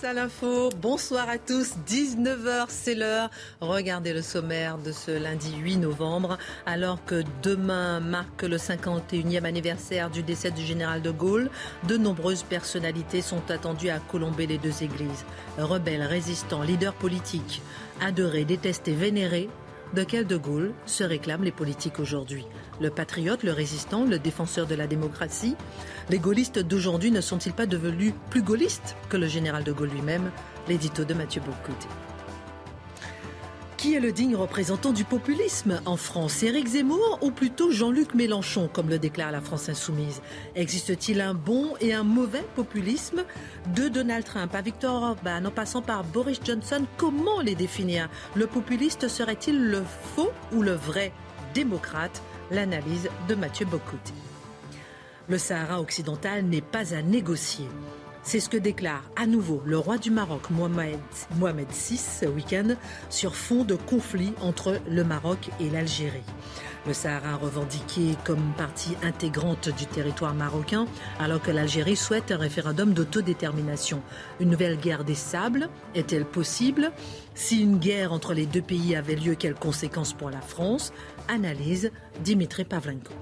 À l'info, bonsoir à tous, 19h c'est l'heure. Regardez le sommaire de ce lundi 8 novembre, alors que demain marque le 51e anniversaire du décès du général de Gaulle. De nombreuses personnalités sont attendues à colomber les deux églises. Rebelles, résistants, leaders politiques, adorés, détestés, vénérés, de quel De Gaulle se réclament les politiques aujourd'hui? Le patriote, le résistant, le défenseur de la démocratie. Les gaullistes d'aujourd'hui ne sont-ils pas devenus plus gaullistes que le général de Gaulle lui-même? L'édito de Mathieu Bocoté. Qui est le digne représentant du populisme en France? Éric Zemmour ou plutôt Jean-Luc Mélenchon, comme le déclare la France insoumise? Existe-t-il un bon et un mauvais populisme De Donald Trump? À Victor Orban, en passant par Boris Johnson, comment les définir? Le populiste serait-il le faux ou le vrai démocrate? L'analyse de Mathieu Bocoté. Le Sahara occidental n'est pas à négocier. C'est ce que déclare à nouveau le roi du Maroc, Mohamed VI, ce week-end, sur fond de conflit entre le Maroc et l'Algérie. Le Sahara revendiqué comme partie intégrante du territoire marocain, alors que l'Algérie souhaite un référendum d'autodétermination. Une nouvelle guerre des sables est-elle possible? Si une guerre entre les deux pays avait lieu, quelles conséquences pour la France? Analyse Dimitri Pavlenko.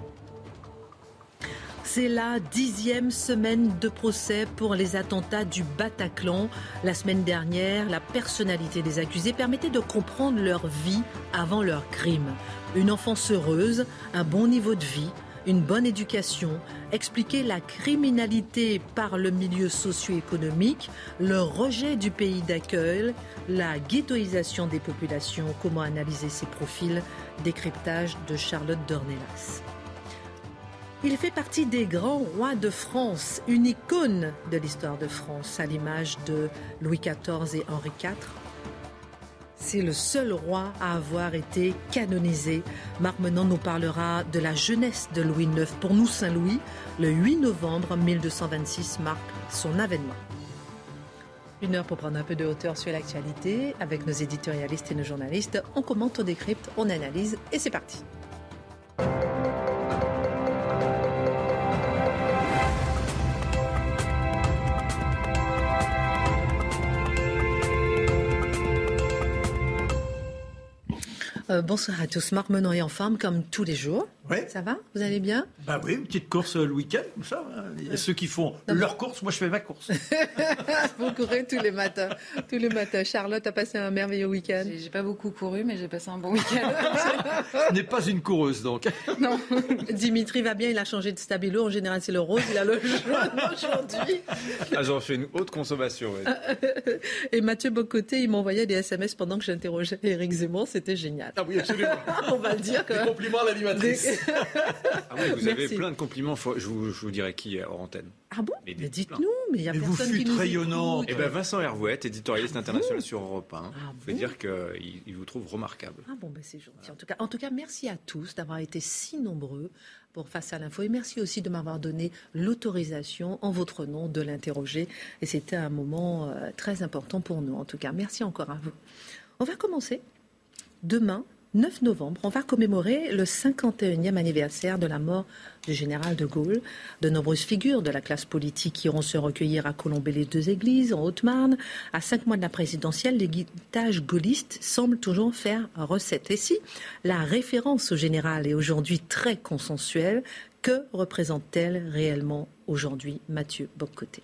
C'est la dixième semaine de procès pour les attentats du Bataclan. La semaine dernière, la personnalité des accusés permettait de comprendre leur vie avant leur crime. Une enfance heureuse, un bon niveau de vie, une bonne éducation, expliquer la criminalité par le milieu socio-économique, le rejet du pays d'accueil, la ghettoisation des populations, comment analyser ces profils, décryptage de Charlotte Dornelas. Il fait partie des grands rois de France, une icône de l'histoire de France, à l'image de Louis XIV et Henri IV. C'est le seul roi à avoir été canonisé. Marc Menon nous parlera de la jeunesse de Louis IX. Pour nous, Saint-Louis, le 8 novembre 1226 marque son avènement. Une heure pour prendre un peu de hauteur sur l'actualité avec nos éditorialistes et nos journalistes. On commente, on décrypte, on analyse et c'est parti. Euh, bonsoir à tous. Marc Menon est en forme comme tous les jours. Ça va Vous allez bien Bah oui, une petite course euh, le week-end, comme ça. Hein. Il y a ceux qui font leur course, moi je fais ma course. Vous courez tous les matins. Tous les matins. Charlotte a passé un merveilleux week-end. J'ai pas beaucoup couru, mais j'ai passé un bon week-end. Ce n'est pas une coureuse donc. Non. Dimitri va bien, il a changé de stabilo. En général, c'est le rose, il a le jaune aujourd'hui. Ah, j'en fais une haute consommation. Et Mathieu Bocoté, il m'envoyait des SMS pendant que j'interrogeais Eric Zemmour. C'était génial. Ah oui, absolument. On va le dire. Des compliments à l'animatrice. Ah oui, vous avez plein de compliments. Je vous, je vous dirais qui hors antenne. Ah bon Mais, dites-nous, mais il y a mais personne vous qui nous rayonnant. Eh ben Vincent Hervouette, éditorialiste international sur Europe 1. Ah je veux dire qu'il il vous trouve remarquable. Ah bon, ben c'est gentil. En tout, cas, en tout cas, merci à tous d'avoir été si nombreux pour Face à l'info. Et merci aussi de m'avoir donné l'autorisation en votre nom de l'interroger. Et c'était un moment euh, très important pour nous. En tout cas, merci encore à vous. On va commencer demain 9 novembre, on va commémorer le 51e anniversaire de la mort du général de Gaulle. De nombreuses figures de la classe politique iront se recueillir à Colombey les deux églises, en Haute-Marne. À cinq mois de la présidentielle, l'héritage gaulliste semble toujours faire recette. Et si la référence au général est aujourd'hui très consensuelle, que représente-t-elle réellement aujourd'hui, Mathieu Boccoté?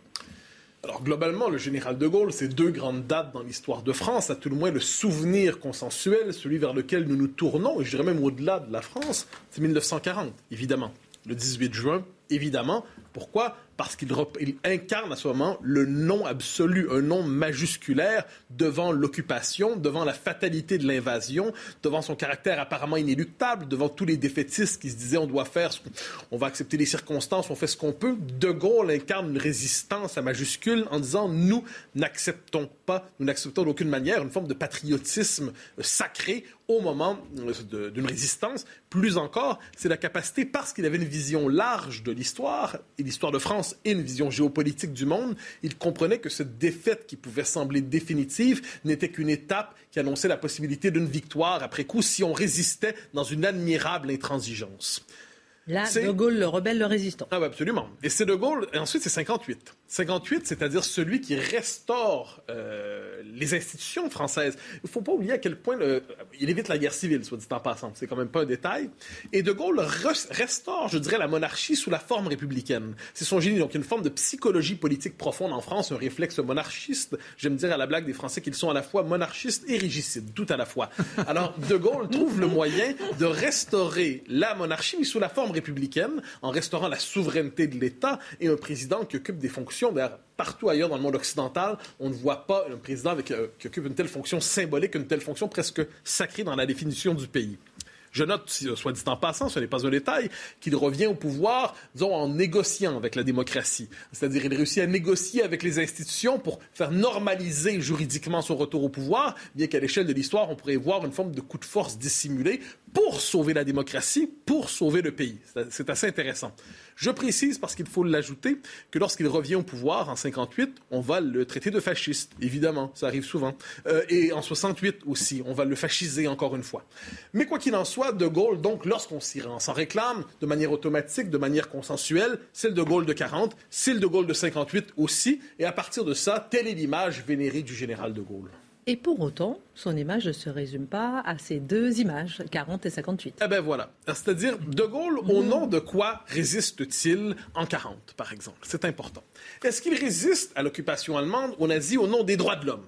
Alors globalement, le général de Gaulle, c'est deux grandes dates dans l'histoire de France, à tout le moins le souvenir consensuel, celui vers lequel nous nous tournons, et je dirais même au-delà de la France, c'est 1940, évidemment. Le 18 juin, évidemment, Pourquoi? Parce qu'il incarne à ce moment le nom absolu, un nom majusculaire devant l'occupation, devant la fatalité de l'invasion, devant son caractère apparemment inéluctable, devant tous les défaitistes qui se disaient on doit faire, on va accepter les circonstances, on fait ce qu'on peut. De Gaulle incarne une résistance à majuscule en disant nous n'acceptons pas, nous n'acceptons d'aucune manière une forme de patriotisme sacré au moment euh, d'une résistance. Plus encore, c'est la capacité, parce qu'il avait une vision large de l'histoire, et l'histoire de France et une vision géopolitique du monde, il comprenait que cette défaite qui pouvait sembler définitive n'était qu'une étape qui annonçait la possibilité d'une victoire après coup si on résistait dans une admirable intransigeance. Là, De Gaulle, le rebelle, le résistant. Ah oui, absolument. Et c'est De Gaulle, et ensuite c'est 58. 58, c'est-à-dire celui qui restaure euh, les institutions françaises. Il ne faut pas oublier à quel point il évite la guerre civile, soit dit en passant. C'est quand même pas un détail. Et De Gaulle restaure, je dirais, la monarchie sous la forme républicaine. C'est son génie. Donc, une forme de psychologie politique profonde en France, un réflexe monarchiste. J'aime dire à la blague des Français qu'ils sont à la fois monarchistes et régicides, tout à la fois. Alors, De Gaulle trouve le moyen de restaurer la monarchie, mais sous la forme républicaine, en restaurant la souveraineté de l'État et un président qui occupe des fonctions partout ailleurs dans le monde occidental, on ne voit pas un président euh, qui occupe une telle fonction symbolique, une telle fonction presque sacrée dans la définition du pays. Je note, soit dit en passant, ce n'est pas un détail, qu'il revient au pouvoir, en négociant avec la démocratie. C'est-à-dire, il réussit à négocier avec les institutions pour faire normaliser juridiquement son retour au pouvoir, bien qu'à l'échelle de l'histoire, on pourrait voir une forme de coup de force dissimulé pour sauver la démocratie, pour sauver le pays. C'est assez intéressant. Je précise, parce qu'il faut l'ajouter, que lorsqu'il revient au pouvoir en 58, on va le traiter de fasciste, évidemment, ça arrive souvent. Euh, et en 68 aussi, on va le fasciser encore une fois. Mais quoi qu'il en soit, De Gaulle, donc, lorsqu'on s'en réclame de manière automatique, de manière consensuelle, c'est le De Gaulle de 40, c'est le De Gaulle de 58 aussi, et à partir de ça, telle est l'image vénérée du général De Gaulle. Et pour autant, son image ne se résume pas à ces deux images, 40 et 58. Eh bien voilà. C'est-à-dire, De Gaulle, au nom de quoi résiste-t-il en 40, par exemple? C'est important. Est-ce qu'il résiste à l'occupation allemande, aux nazis, au nom des droits de l'homme?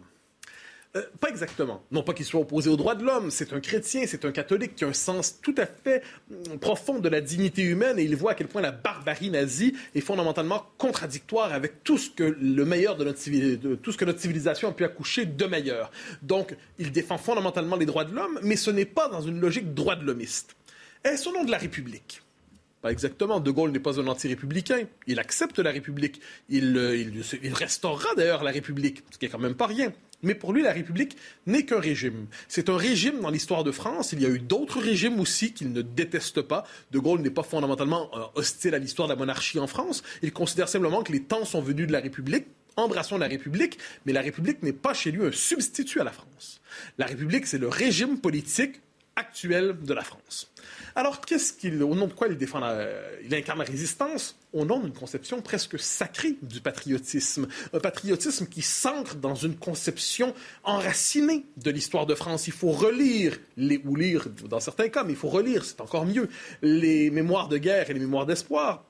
Euh, pas exactement. Non pas qu'il soit opposé aux droits de l'homme. C'est un chrétien, c'est un catholique qui a un sens tout à fait mm, profond de la dignité humaine et il voit à quel point la barbarie nazie est fondamentalement contradictoire avec tout ce que le meilleur de notre, civilisation a pu accoucher de meilleur. Donc, il défend fondamentalement les droits de l'homme, mais ce n'est pas dans une logique droit de l'hommiste. Est-ce au nom de la République? Pas exactement. De Gaulle n'est pas un anti-républicain. Il accepte la République. Il, euh, il restaurera d'ailleurs la République, ce qui est quand même pas rien. Mais pour lui, la République n'est qu'un régime. C'est un régime dans l'histoire de France. Il y a eu d'autres régimes aussi qu'il ne déteste pas. De Gaulle n'est pas fondamentalement euh, hostile à l'histoire de la monarchie en France. Il considère simplement que les temps sont venus de la République. Embrassons la République, mais la République n'est pas chez lui un substitut à la France. La République, c'est le régime politique actuel de la France. Alors, qu'est-ce qu'il, au nom de quoi il défend il incarne la résistance? Au nom d'une conception presque sacrée du patriotisme. Un patriotisme qui s'ancre dans une conception enracinée de l'histoire de France. Il faut relire, les, ou lire dans certains cas, mais il faut relire, c'est encore mieux, les mémoires de guerre et les mémoires d'espoir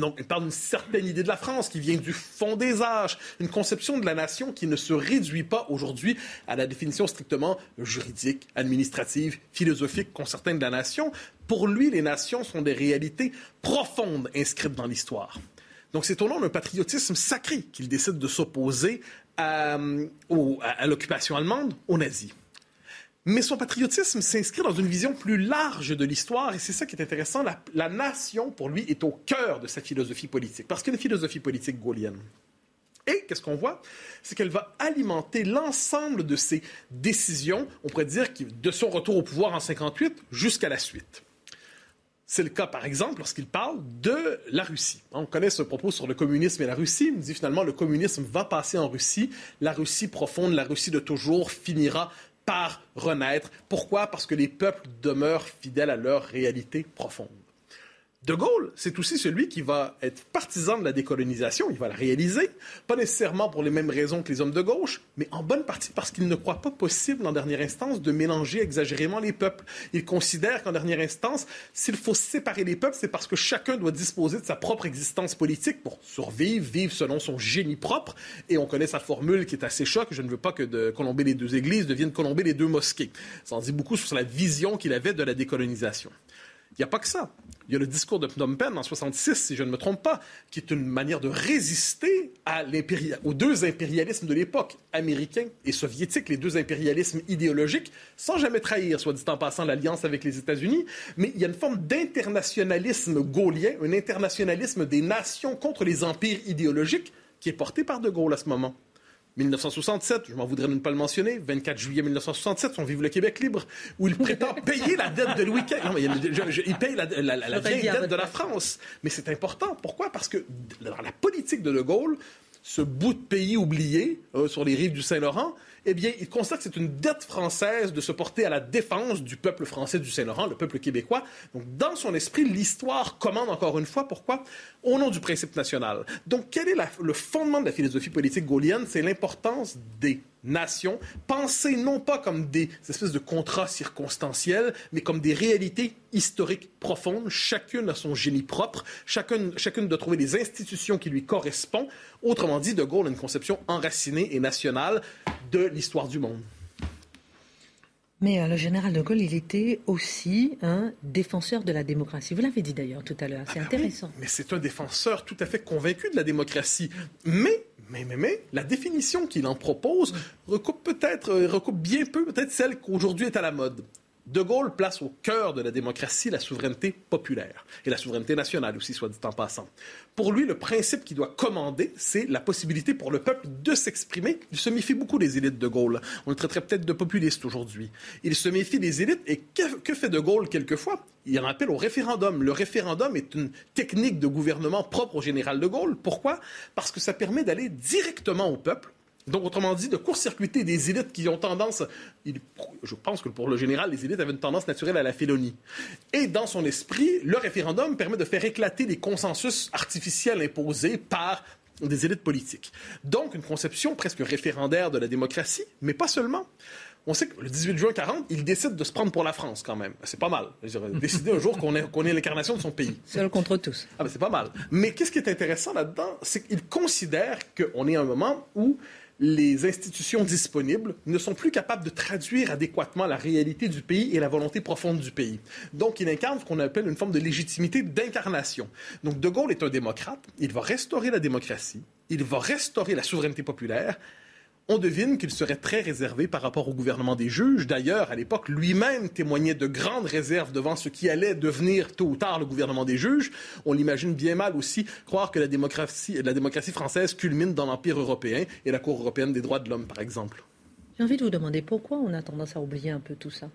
donc, il parle d'une certaine idée de la France qui vient du fond des âges, une conception de la nation qui ne se réduit pas aujourd'hui à la définition strictement juridique, administrative, philosophique qu'ont certains de la nation. Pour lui, les nations sont des réalités profondes inscrites dans l'histoire. Donc, c'est au nom d'un patriotisme sacré qu'il décide de s'opposer à, à l'occupation allemande, aux nazis. Mais son patriotisme s'inscrit dans une vision plus large de l'histoire, et c'est ça qui est intéressant. La, nation, pour lui, est au cœur de sa philosophie politique, parce qu'il y a une philosophie politique gaulienne. Et qu'est-ce qu'on voit? C'est qu'elle va alimenter l'ensemble de ses décisions, on pourrait dire, de son retour au pouvoir en 58 jusqu'à la suite. C'est le cas, par exemple, lorsqu'il parle de la Russie. On connaît ce propos sur le communisme et la Russie. Il dit finalement le communisme va passer en Russie. La Russie profonde, la Russie de toujours finira par renaître. Pourquoi? Parce que les peuples demeurent fidèles à leur réalité profonde. De Gaulle, c'est aussi celui qui va être partisan de la décolonisation, il va la réaliser, pas nécessairement pour les mêmes raisons que les hommes de gauche, mais en bonne partie parce qu'il ne croit pas possible, en dernière instance, de mélanger exagérément les peuples. Il considère qu'en dernière instance, s'il faut séparer les peuples, c'est parce que chacun doit disposer de sa propre existence politique pour survivre, vivre selon son génie propre, et on connaît sa formule qui est assez choc, je ne veux pas que de colomber les deux églises devienne colomber les deux mosquées. Ça en dit beaucoup sur la vision qu'il avait de la décolonisation. Il n'y a pas que ça. Il y a le discours de Phnom Penh en 66, si je ne me trompe pas, qui est une manière de résister aux deux impérialismes de l'époque, américain et soviétique, les deux impérialismes idéologiques, sans jamais trahir, soit dit en passant, l'alliance avec les États-Unis. Mais il y a une forme d'internationalisme gaulien, un internationalisme des nations contre les empires idéologiques qui est porté par De Gaulle à ce moment. 1967, je m'en voudrais de ne pas le mentionner, 24 juillet 1967, on vive le Québec libre, où il prétend payer la dette de Louis XV. Non, mais il paye la, vieille dette de la France. Mais c'est important. Pourquoi? Parce que dans la politique de De Gaulle, ce bout de pays oublié euh, sur les rives du Saint-Laurent, eh bien, il constate que c'est une dette française de se porter à la défense du peuple français du Saint-Laurent, le peuple québécois. Donc, dans son esprit, l'histoire commande encore une fois. Pourquoi? Au nom du principe national. Donc, quel est le fondement de la philosophie politique gaulienne? C'est l'importance des nations, pensées non pas comme des espèces de contrats circonstanciels, mais comme des réalités historiques profondes. Chacune a son génie propre, chacune, chacune doit trouver des institutions qui lui correspondent. Autrement dit, De Gaulle a une conception enracinée et nationale de l'histoire du monde. Mais euh, le général de Gaulle, il était aussi un défenseur de la démocratie. Vous l'avez dit d'ailleurs tout à l'heure, c'est ah ben intéressant. mais c'est un défenseur tout à fait convaincu de la démocratie. Mais mais, mais, mais, la définition qu'il en propose recoupe peut-être, euh, recoupe bien peu peut-être celle qu'aujourd'hui est à la mode. De Gaulle place au cœur de la démocratie la souveraineté populaire et la souveraineté nationale aussi, soit dit en passant. Pour lui, le principe qui doit commander, c'est la possibilité pour le peuple de s'exprimer. Il se méfie beaucoup des élites de Gaulle. On le traiterait peut-être de populiste aujourd'hui. Il se méfie des élites et que, que fait de Gaulle quelquefois? Il en appelle au référendum. Le référendum est une technique de gouvernement propre au général de Gaulle. Pourquoi? Parce que ça permet d'aller directement au peuple donc, autrement dit, de court-circuiter des élites qui ont tendance, je pense que pour le général, les élites avaient une tendance naturelle à la félonie. Et dans son esprit, le référendum permet de faire éclater les consensus artificiels imposés par des élites politiques. Donc, une conception presque référendaire de la démocratie, mais pas seulement. On sait que le 18 juin 40, il décide de se prendre pour la France quand même. C'est pas mal. Décider un jour qu'on est, l'incarnation de son pays. Seul contre tous. Ah ben c'est pas mal. Mais qu'est-ce qui est intéressant là-dedans, c'est qu'il considère qu'on est à un moment où les institutions disponibles ne sont plus capables de traduire adéquatement la réalité du pays et la volonté profonde du pays. Donc, il incarne ce qu'on appelle une forme de légitimité d'incarnation. Donc, De Gaulle est un démocrate, il va restaurer la démocratie, il va restaurer la souveraineté populaire, on devine qu'il serait très réservé par rapport au gouvernement des juges. D'ailleurs, à l'époque, lui-même témoignait de grandes réserves devant ce qui allait devenir tôt ou tard le gouvernement des juges. On l'imagine bien mal aussi croire que la démocratie, française culmine dans l'Empire européen et la Cour européenne des droits de l'homme, par exemple. J'ai envie de vous demander pourquoi on a tendance à oublier un peu tout ça?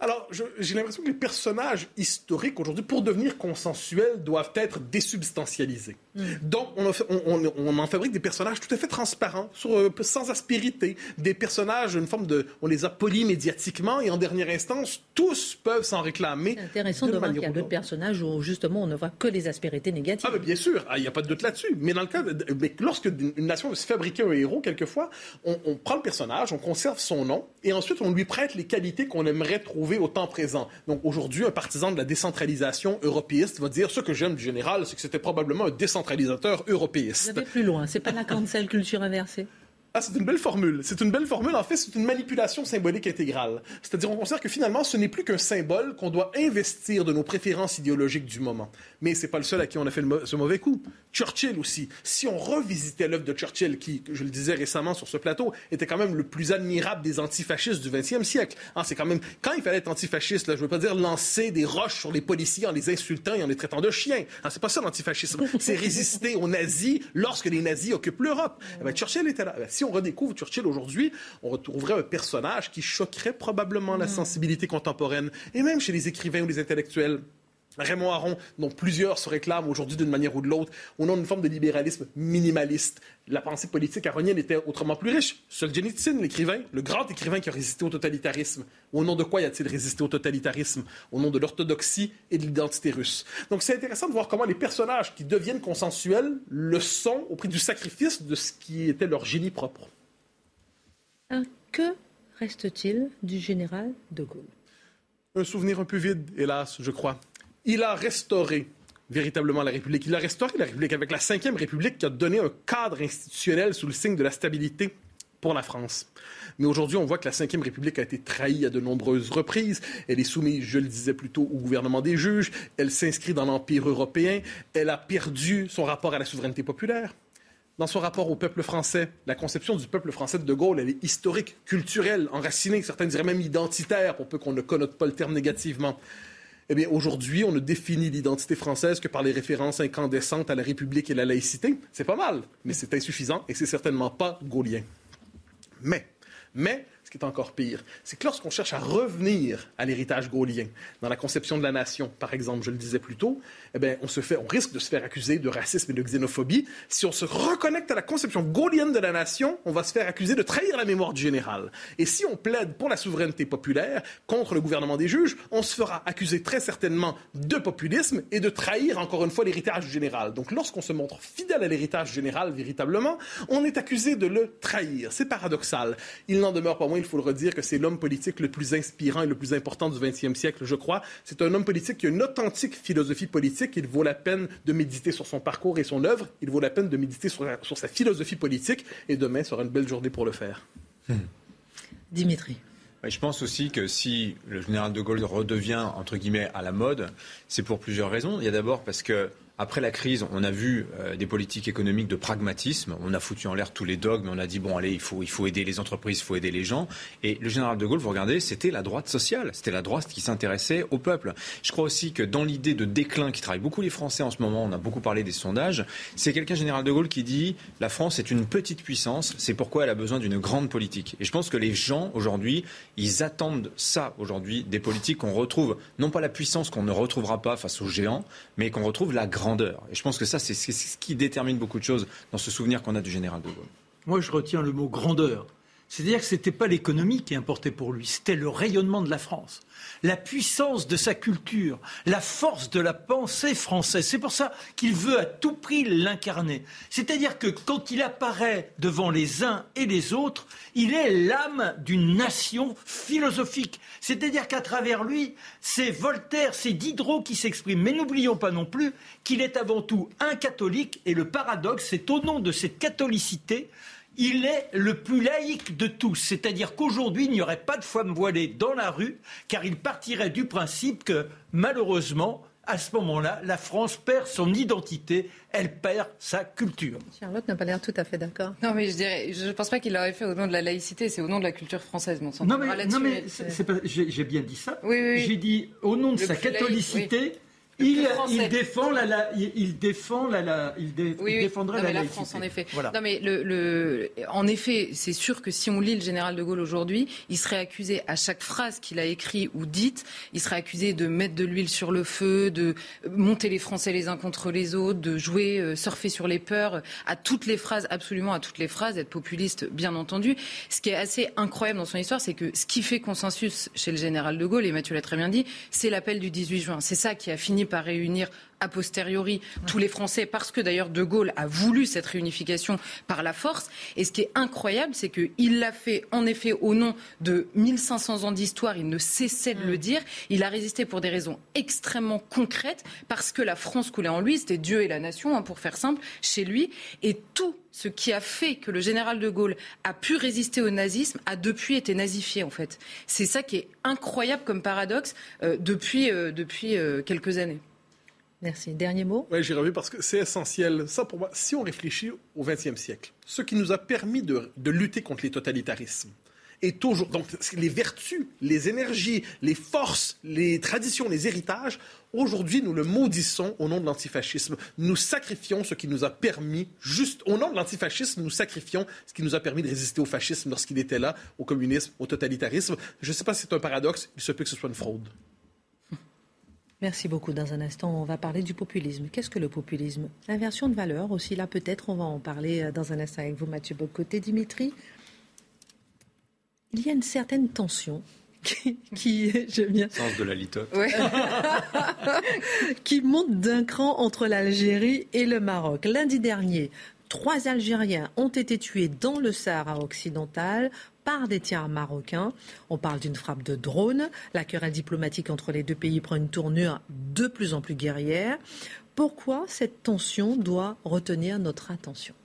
Alors, j'ai l'impression que les personnages historiques aujourd'hui, pour devenir consensuels, doivent être désubstantialisés. Hmm. Donc, on, en fabrique des personnages tout à fait transparents, euh, sans aspérité, des personnages, une forme de, on les a polis médiatiquement, et en dernière instance, tous peuvent s'en réclamer. C'est intéressant de, voir qu'il y a d'autres personnages où justement on ne voit que les aspérités négatives. Ah, bien sûr, ah, il n'y a pas de doute là-dessus. Mais dans le cas, mais lorsque une nation veut se fabriquer un héros, quelquefois, on, on prend le personnage, on conserve son nom, et ensuite on lui prête les qualités qu'on aimerait trouver au temps présent. Donc aujourd'hui, un partisan de la décentralisation européiste va dire ce que j'aime du général, c'est que c'était probablement un décentralisateur européiste. Vous plus loin, c'est pas la cancel culture inversée ah, c'est une belle formule. C'est une belle formule. En fait, c'est une manipulation symbolique intégrale. C'est-à-dire, on considère que finalement, ce n'est plus qu'un symbole qu'on doit investir de nos préférences idéologiques du moment. Mais c'est pas le seul à qui on a fait ce mauvais coup. Churchill aussi. Si on revisitait l'œuvre de Churchill, qui, je le disais récemment sur ce plateau, était quand même le plus admirable des antifascistes du 20e siècle. Ah, c'est quand même, quand il fallait être antifasciste, là, je veux pas dire lancer des roches sur les policiers en les insultant et en les traitant de chiens. Ah, c'est pas ça l'antifascisme. c'est résister aux nazis lorsque les nazis occupent l'Europe. Eh ben, Churchill était là. Eh ben, on redécouvre Churchill aujourd'hui, on retrouverait un personnage qui choquerait probablement la mm. sensibilité contemporaine, et même chez les écrivains ou les intellectuels. Raymond Aron, dont plusieurs se réclament aujourd'hui d'une manière ou de l'autre, au nom d'une forme de libéralisme minimaliste. La pensée politique aronienne était autrement plus riche. Solzhenitsyn, l'écrivain, le grand écrivain qui a résisté au totalitarisme. Au nom de quoi y a-t-il résisté au totalitarisme? Au nom de l'orthodoxie et de l'identité russe. Donc c'est intéressant de voir comment les personnages qui deviennent consensuels le sont au prix du sacrifice de ce qui était leur génie propre. Que reste-t-il du général de Gaulle? Un souvenir un peu vide, hélas, je crois. Il a restauré véritablement la République. Il a restauré la République avec la Ve République qui a donné un cadre institutionnel sous le signe de la stabilité pour la France. Mais aujourd'hui, on voit que la Ve République a été trahie à de nombreuses reprises. Elle est soumise, je le disais plus tôt, au gouvernement des juges. Elle s'inscrit dans l'Empire européen. Elle a perdu son rapport à la souveraineté populaire. Dans son rapport au peuple français, la conception du peuple français de De Gaulle, elle est historique, culturelle, enracinée, certains diraient même identitaire, pour peu qu'on ne connote pas le terme négativement. Eh bien, aujourd'hui, on ne définit l'identité française que par les références incandescentes à la République et la laïcité. C'est pas mal, mais c'est insuffisant et c'est certainement pas gaulien. Mais, mais, qui est encore pire, c'est que lorsqu'on cherche à revenir à l'héritage gaulien, dans la conception de la nation, par exemple, je le disais plus tôt, eh bien, on, se fait, on risque de se faire accuser de racisme et de xénophobie. Si on se reconnecte à la conception gaulienne de la nation, on va se faire accuser de trahir la mémoire du général. Et si on plaide pour la souveraineté populaire contre le gouvernement des juges, on se fera accuser très certainement de populisme et de trahir encore une fois l'héritage général. Donc lorsqu'on se montre fidèle à l'héritage général véritablement, on est accusé de le trahir. C'est paradoxal. Il n'en demeure pas moins il faut le redire, que c'est l'homme politique le plus inspirant et le plus important du 20e siècle, je crois. C'est un homme politique qui a une authentique philosophie politique. Il vaut la peine de méditer sur son parcours et son œuvre. Il vaut la peine de méditer sur, sa philosophie politique. Et demain sera une belle journée pour le faire. Hmm. Dimitri. Je pense aussi que si le général de Gaulle redevient, entre guillemets, à la mode, c'est pour plusieurs raisons. Il y a d'abord parce que après la crise, on a vu euh, des politiques économiques de pragmatisme. On a foutu en l'air tous les dogmes. On a dit bon, allez, il faut, il faut aider les entreprises, il faut aider les gens. Et le général de Gaulle, vous regardez, c'était la droite sociale. C'était la droite qui s'intéressait au peuple. Je crois aussi que dans l'idée de déclin qui travaille beaucoup les Français en ce moment, on a beaucoup parlé des sondages. C'est quelqu'un, général de Gaulle, qui dit la France est une petite puissance. C'est pourquoi elle a besoin d'une grande politique. Et je pense que les gens aujourd'hui, ils attendent ça aujourd'hui des politiques qu'on retrouve non pas la puissance qu'on ne retrouvera pas face aux géants, mais qu'on retrouve la grande grandeur. Et je pense que ça, c'est ce qui détermine beaucoup de choses dans ce souvenir qu'on a du général de Gaulle. Moi, je retiens le mot grandeur. C'est-à-dire que ce n'était pas l'économie qui importait pour lui, c'était le rayonnement de la France, la puissance de sa culture, la force de la pensée française. C'est pour ça qu'il veut à tout prix l'incarner. C'est-à-dire que quand il apparaît devant les uns et les autres, il est l'âme d'une nation philosophique. C'est-à-dire qu'à travers lui, c'est Voltaire, c'est Diderot qui s'expriment. Mais n'oublions pas non plus qu'il est avant tout un catholique et le paradoxe, c'est au nom de cette catholicité il est le plus laïque de tous. C'est-à-dire qu'aujourd'hui, il n'y aurait pas de femmes voilées dans la rue, car il partirait du principe que, malheureusement, à ce moment-là, la France perd son identité, elle perd sa culture. Charlotte n'a pas l'air tout à fait d'accord. Non, mais je dirais, je ne pense pas qu'il l'aurait fait au nom de la laïcité, c'est au nom de la culture française, mon Non, mais, non, mais j'ai bien dit ça. J'ai dit au nom de sa catholicité. Il, défend la, il, défend la, il, défendrait la, la France en effet. Non mais le, en effet, c'est sûr que si on lit le général de Gaulle aujourd'hui, il serait accusé à chaque phrase qu'il a écrit ou dite, il serait accusé de mettre de l'huile sur le feu, de monter les Français les uns contre les autres, de jouer, euh, surfer sur les peurs, à toutes les phrases, absolument à toutes les phrases, être populiste bien entendu. Ce qui est assez incroyable dans son histoire, c'est que ce qui fait consensus chez le général de Gaulle, et Mathieu l'a très bien dit, c'est l'appel du 18 juin. C'est ça qui a fini par réunir a posteriori tous les Français, parce que d'ailleurs De Gaulle a voulu cette réunification par la force. Et ce qui est incroyable, c'est qu'il l'a fait en effet au nom de 1500 ans d'histoire, il ne cessait de le mm. dire. Il a résisté pour des raisons extrêmement concrètes, parce que la France coulait en lui, c'était Dieu et la nation, hein, pour faire simple, chez lui. Et tout ce qui a fait que le général de Gaulle a pu résister au nazisme a depuis été nazifié en fait. C'est ça qui est incroyable comme paradoxe euh, depuis, euh, depuis euh, quelques années. Merci. Dernier mot Oui, j'ai revu parce que c'est essentiel. Ça, pour moi, si on réfléchit au XXe siècle, ce qui nous a permis de, lutter contre les totalitarismes, et toujours. Donc, les vertus, les énergies, les forces, les traditions, les héritages, aujourd'hui, nous le maudissons au nom de l'antifascisme. Nous sacrifions ce qui nous a permis, juste au nom de l'antifascisme, nous sacrifions ce qui nous a permis de résister au fascisme lorsqu'il était là, au communisme, au totalitarisme. Je ne sais pas si c'est un paradoxe, il se peut que ce soit une fraude. Merci beaucoup. Dans un instant, on va parler du populisme. Qu'est-ce que le populisme? L'inversion de valeur aussi, là peut-être, on va en parler euh, dans un instant avec vous, Mathieu Bocoté. Dimitri, il y a une certaine tension qui, j'aime bien. Sens de la litote. qui monte d'un cran entre l'Algérie et le Maroc. Lundi dernier, trois Algériens ont été tués dans le Sahara occidental par des tiers marocains. On parle d'une frappe de drone. La querelle diplomatique entre les deux pays prend une tournure de plus en plus guerrière. Pourquoi cette tension doit retenir notre attention?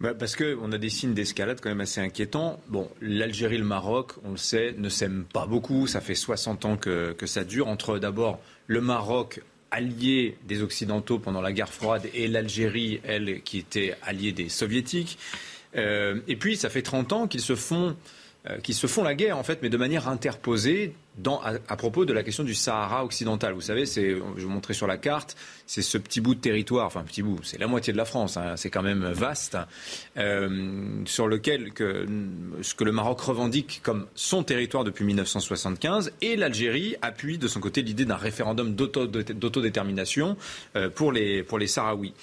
Bah Parce qu'on a des signes d'escalade quand même assez inquiétants. Bon, l'Algérie et le Maroc, on le sait, ne s'aiment pas beaucoup. Ça fait 60 ans que, que ça dure. Entre d'abord le Maroc allié des Occidentaux pendant la guerre froide et l'Algérie, elle, qui était alliée des Soviétiques. Euh, et puis, ça fait 30 ans qu'ils se font euh, qu'ils se font la guerre, en fait, mais de manière interposée à, propos de la question du Sahara occidental. Vous savez, c'est, je vous montrer sur la carte, c'est ce petit bout de territoire, enfin petit bout, c'est la moitié de la France, hein, c'est quand même vaste, euh, sur lequel le Maroc revendique comme son territoire depuis 1975, et l'Algérie appuie de son côté l'idée d'un référendum d'autodétermination euh, pour les pour les Sahraouis.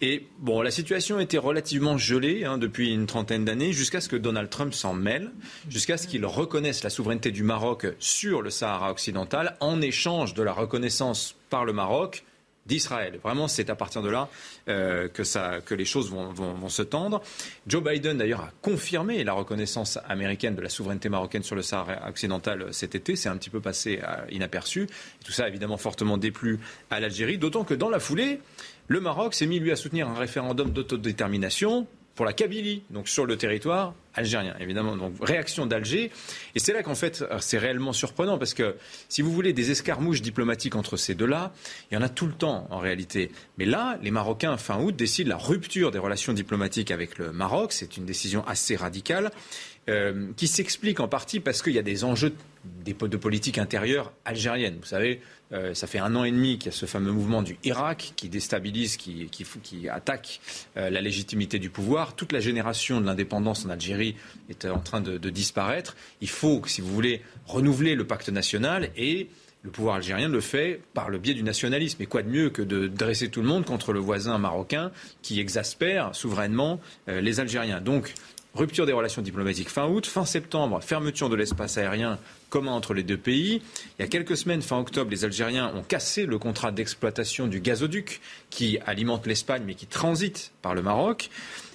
Et la situation était relativement gelée hein, depuis une trentaine d'années, jusqu'à ce que Donald Trump s'en mêle, jusqu'à ce qu'il reconnaisse la souveraineté du Maroc sur le Sahara occidental en échange de la reconnaissance par le Maroc d'Israël. Vraiment, c'est à partir de là euh, que, ça, que les choses vont, vont, se tendre. Joe Biden, d'ailleurs, a confirmé la reconnaissance américaine de la souveraineté marocaine sur le Sahara occidental cet été. C'est un petit peu passé euh, inaperçu. tout ça, évidemment, fortement déplu à l'Algérie. D'autant que dans la foulée, le Maroc s'est mis, lui, à soutenir un référendum d'autodétermination pour la Kabylie, donc sur le territoire algérien, évidemment. Donc réaction d'Alger. Et c'est là qu'en fait, euh, c'est réellement surprenant, parce que si vous voulez des escarmouches diplomatiques entre ces deux-là, il y en a tout le temps en réalité. Mais là, les Marocains, fin août, décident la rupture des relations diplomatiques avec le Maroc. C'est une décision assez radicale. Euh, qui s'explique en partie parce qu'il y a des enjeux de politique intérieure algérienne. Vous savez, euh, ça fait un an et demi qu'il y a ce fameux mouvement du Irak qui déstabilise, qui, qui, attaque euh, la légitimité du pouvoir. Toute la génération de l'indépendance en Algérie est en train de, disparaître. Il faut, si vous voulez, renouveler le pacte national et le pouvoir algérien le fait par le biais du nationalisme. Et quoi de mieux que de dresser tout le monde contre le voisin marocain qui exaspère souverainement les Algériens. Donc Rupture des relations diplomatiques fin août, fin septembre, fermeture de l'espace aérien commun entre les deux pays. Il y a quelques semaines, fin octobre, les Algériens ont cassé le contrat d'exploitation du gazoduc qui alimente l'Espagne mais qui transite par le Maroc.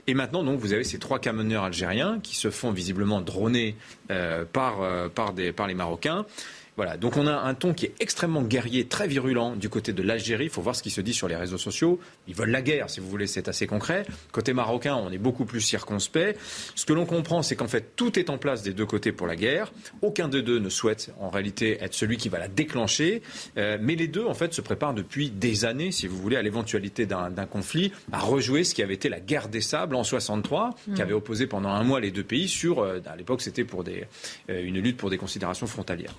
Et maintenant, donc, vous avez ces trois camionneurs algériens qui se font visiblement droner euh, par, euh, par, des, par les Marocains. Voilà, donc on a un ton qui est extrêmement guerrier, très virulent du côté de l'Algérie. Il faut voir ce qui se dit sur les réseaux sociaux. Ils veulent la guerre, si vous voulez, c'est assez concret. Côté marocain, on est beaucoup plus circonspect. Ce que l'on comprend, c'est qu'en fait, tout est en place des deux côtés pour la guerre. Aucun des deux ne souhaite en réalité être celui qui va la déclencher. Euh, mais les deux, en fait, se préparent depuis des années, si vous voulez, à l'éventualité d'un conflit, à rejouer ce qui avait été la guerre des sables en 63, qui mmh. avait opposé pendant un mois les deux pays sur, euh, à l'époque, c'était pour des, euh, une lutte pour des considérations frontalières.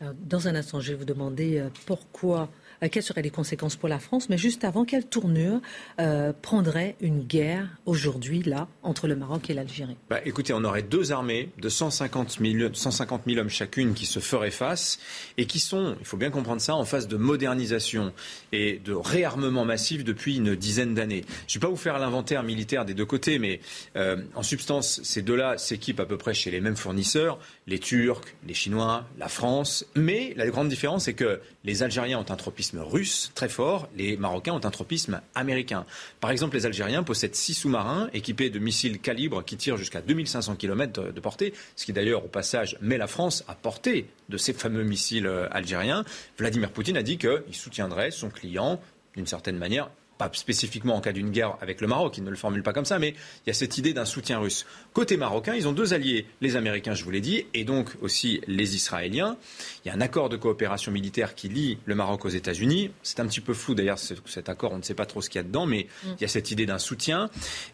Dans un instant, je vais vous demander euh, pourquoi euh, quelles seraient les conséquences pour la France, mais juste avant, quelle tournure euh, prendrait une guerre aujourd'hui, là, entre le Maroc et l'Algérie? Bah, Écoutez, on aurait deux armées de 150 000, 150 000 hommes chacune qui se feraient face et qui sont, il faut bien comprendre ça, en phase de modernisation et de réarmement massif depuis une dizaine d'années. Je ne vais pas vous faire l'inventaire militaire des deux côtés, mais euh, en substance, ces deux-là s'équipent à peu près chez les mêmes fournisseurs, les Turcs, les Chinois, la France, mais la grande différence, c'est que les Algériens ont un tropisme russe très fort, les Marocains ont un tropisme américain. Par exemple, les Algériens possèdent six sous-marins équipés de missiles calibre qui tirent jusqu'à 2500 km de portée, ce qui d'ailleurs au passage met la France à portée de ces fameux missiles euh, algériens. Vladimir Poutine a dit qu'il soutiendrait son client d'une certaine manière pas spécifiquement en cas d'une guerre avec le Maroc, il ne le formule pas comme ça, mais il y a cette idée d'un soutien russe. Côté marocain, ils ont deux alliés, les Américains, je vous l'ai dit, et donc aussi les Israéliens. Il y a un accord de coopération militaire qui lie le Maroc aux États-Unis. C'est un petit peu flou d'ailleurs cet accord, on ne sait pas trop ce qu'il y a dedans, mais mm. il y a cette idée d'un soutien.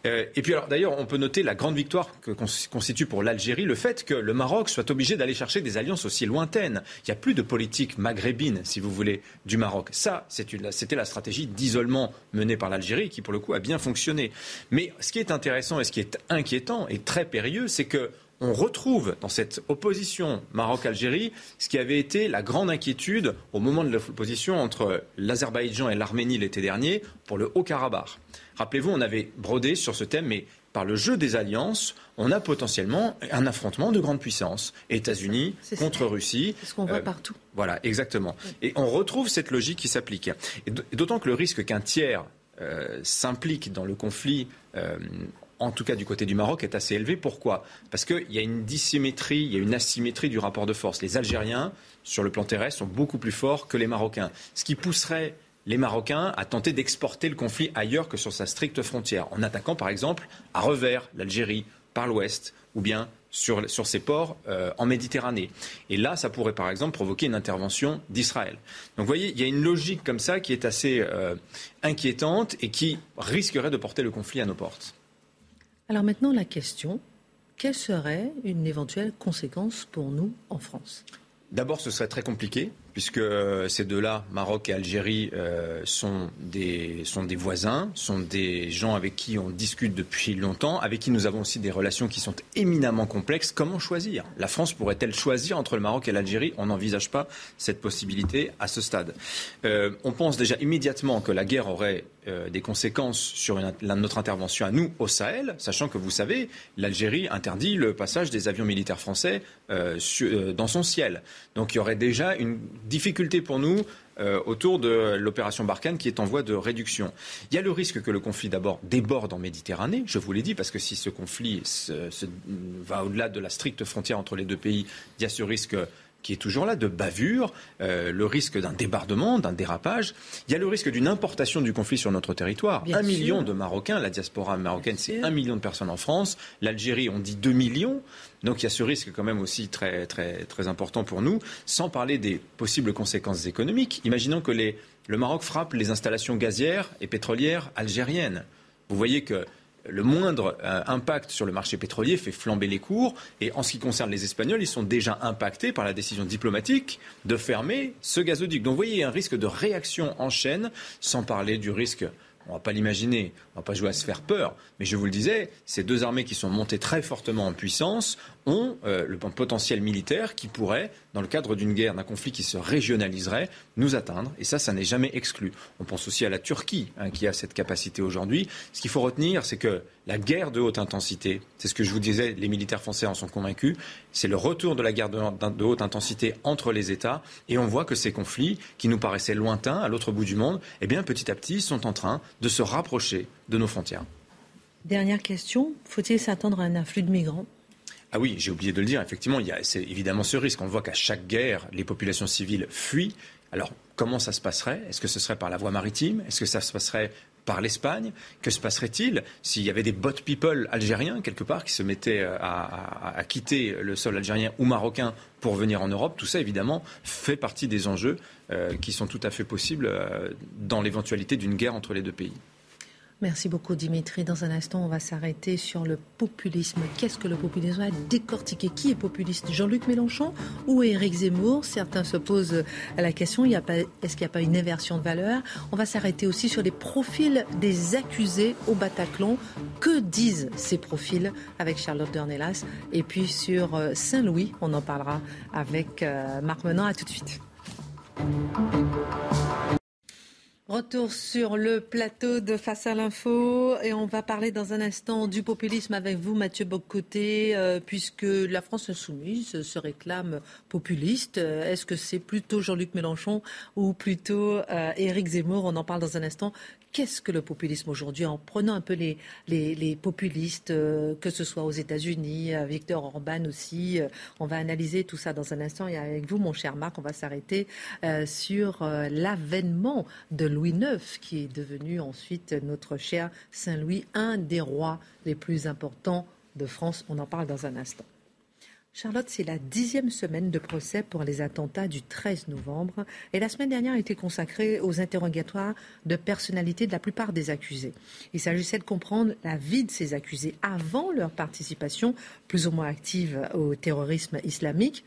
Euh, et puis alors d'ailleurs, on peut noter la grande victoire que constitue pour l'Algérie le fait que le Maroc soit obligé d'aller chercher des alliances aussi lointaines. Il n'y a plus de politique maghrébine, si vous voulez, du Maroc. Ça, c'était la stratégie d'isolement menée par l'Algérie, qui pour le coup a bien fonctionné. Mais ce qui est intéressant et ce qui est inquiétant et très périlleux, c'est que on retrouve dans cette opposition Maroc-Algérie ce qui avait été la grande inquiétude au moment de l'opposition entre l'Azerbaïdjan et l'Arménie l'été dernier pour le Haut-Karabakh. Rappelez-vous, on avait brodé sur ce thème, mais par le jeu des alliances, on a potentiellement un affrontement de grandes puissances. États-Unis contre Russie. C'est ce qu'on voit euh, partout. Voilà, exactement. Et on retrouve cette logique qui s'applique. D'autant que le risque qu'un tiers euh, s'implique dans le conflit, euh, en tout cas du côté du Maroc, est assez élevé. Pourquoi? Parce qu'il y a une dissymétrie, il y a une asymétrie du rapport de force. Les Algériens, sur le plan terrestre, sont beaucoup plus forts que les Marocains. Ce qui pousserait les Marocains à tenter d'exporter le conflit ailleurs que sur sa stricte frontière, en attaquant par exemple à revers l'Algérie par l'ouest, ou bien sur, sur ces ports euh, en Méditerranée. Et là, ça pourrait par exemple provoquer une intervention d'Israël. Donc vous voyez, il y a une logique comme ça qui est assez euh, inquiétante et qui risquerait de porter le conflit à nos portes. Alors maintenant, la question, quelle serait une éventuelle conséquence pour nous en France? D'abord, ce serait très compliqué puisque euh, ces deux-là, Maroc et Algérie, euh, sont, des, voisins, sont des gens avec qui on discute depuis longtemps, avec qui nous avons aussi des relations qui sont éminemment complexes. Comment choisir? La France pourrait-elle choisir entre le Maroc et l'Algérie? On n'envisage pas cette possibilité à ce stade. Euh, on pense déjà immédiatement que la guerre aurait des conséquences sur notre intervention à nous au Sahel, sachant que vous savez, l'Algérie interdit le passage des avions militaires français dans son ciel. Donc il y aurait déjà une difficulté pour nous euh, autour de l'opération Barkhane qui est en voie de réduction. Il y a le risque que le conflit d'abord déborde en Méditerranée, je vous l'ai dit, parce que si ce conflit va au-delà de la stricte frontière entre les deux pays, il y a ce risque qui est toujours là, de bavure, euh, le risque d'un débordement, d'un dérapage. Il y a le risque d'une importation du conflit sur notre territoire. un million de Marocains, la diaspora marocaine, c'est un million de personnes en France. L'Algérie, on dit deux millions. Donc il y a ce risque quand même aussi très, très, très important pour nous, sans parler des possibles conséquences économiques. Imaginons que les, le Maroc frappe les installations gazières et pétrolières algériennes. Vous voyez que le moindre euh, impact sur le marché pétrolier fait flamber les cours. Et en ce qui concerne les Espagnols, ils sont déjà impactés par la décision diplomatique de fermer ce gazoduc. Donc vous voyez, un risque de réaction en chaîne, sans parler du risque on ne va pas l'imaginer, on va pas jouer à se faire peur, mais je vous le disais, ces deux armées qui sont montées très fortement en puissance ont euh, le potentiel militaire qui pourrait, dans le cadre d'une guerre, d'un conflit qui se régionaliserait, nous atteindre. Et ça, ça n'est jamais exclu. On pense aussi à la Turquie, hein, qui a cette capacité aujourd'hui. Ce qu'il faut retenir, c'est que la guerre de haute intensité, c'est ce que je vous disais, les militaires français en sont convaincus, c'est le retour de la guerre de, haute intensité entre les États. Et on voit que ces conflits, qui nous paraissaient lointains, à l'autre bout du monde, eh bien, petit à petit, sont en train de se rapprocher de nos frontières. Dernière question, faut-il s'attendre à un afflux de migrants? Ah oui, j'ai oublié de le dire. Effectivement, il y a c'est évidemment ce risque. On voit qu'à chaque guerre, les populations civiles fuient. Alors, comment ça se passerait? Est-ce que ce serait par la voie maritime? Est-ce que ça se passerait par l'Espagne? Que se passerait-il s'il y avait des boat people algériens, quelque part, qui se mettaient euh, à, quitter le sol algérien ou marocain pour venir en Europe? Tout ça, évidemment, fait partie des enjeux euh, qui sont tout à fait possibles euh, dans l'éventualité d'une guerre entre les deux pays. Merci beaucoup Dimitri. Dans un instant, on va s'arrêter sur le populisme. Qu'est-ce que le populisme On va décortiquer qui est populiste Jean-Luc Mélenchon ou Éric Zemmour Certains se posent la question, est-ce qu'il n'y a pas une inversion de valeur On va s'arrêter aussi sur les profils des accusés au Bataclan. Que disent ces profils avec Charlotte Dornelas Et puis sur euh, Saint-Louis, on en parlera avec euh, Marc Menant. À tout de suite. Retour sur le plateau de Face à l'info et on va parler dans un instant du populisme avec vous, Mathieu Bocoté, euh, puisque la France insoumise se réclame populiste. Est-ce que c'est plutôt Jean-Luc Mélenchon ou plutôt euh, Éric Zemmour? On en parle dans un instant qu'est-ce que le populisme aujourd'hui en prenant un peu les, les, populistes, euh, que ce soit aux États-Unis, euh, Victor Orban aussi. Euh, on va analyser tout ça dans un instant. Et avec vous, mon cher Marc, on va s'arrêter sur l'avènement de Louis IX, qui est devenu ensuite notre cher Saint-Louis, un des rois les plus importants de France. On en parle dans un instant. Charlotte, c'est la dixième semaine de procès pour les attentats du 13 novembre et la semaine dernière a été consacrée aux interrogatoires de personnalité de la plupart des accusés. Il s'agissait de comprendre la vie de ces accusés avant leur participation plus ou moins active au terrorisme islamique.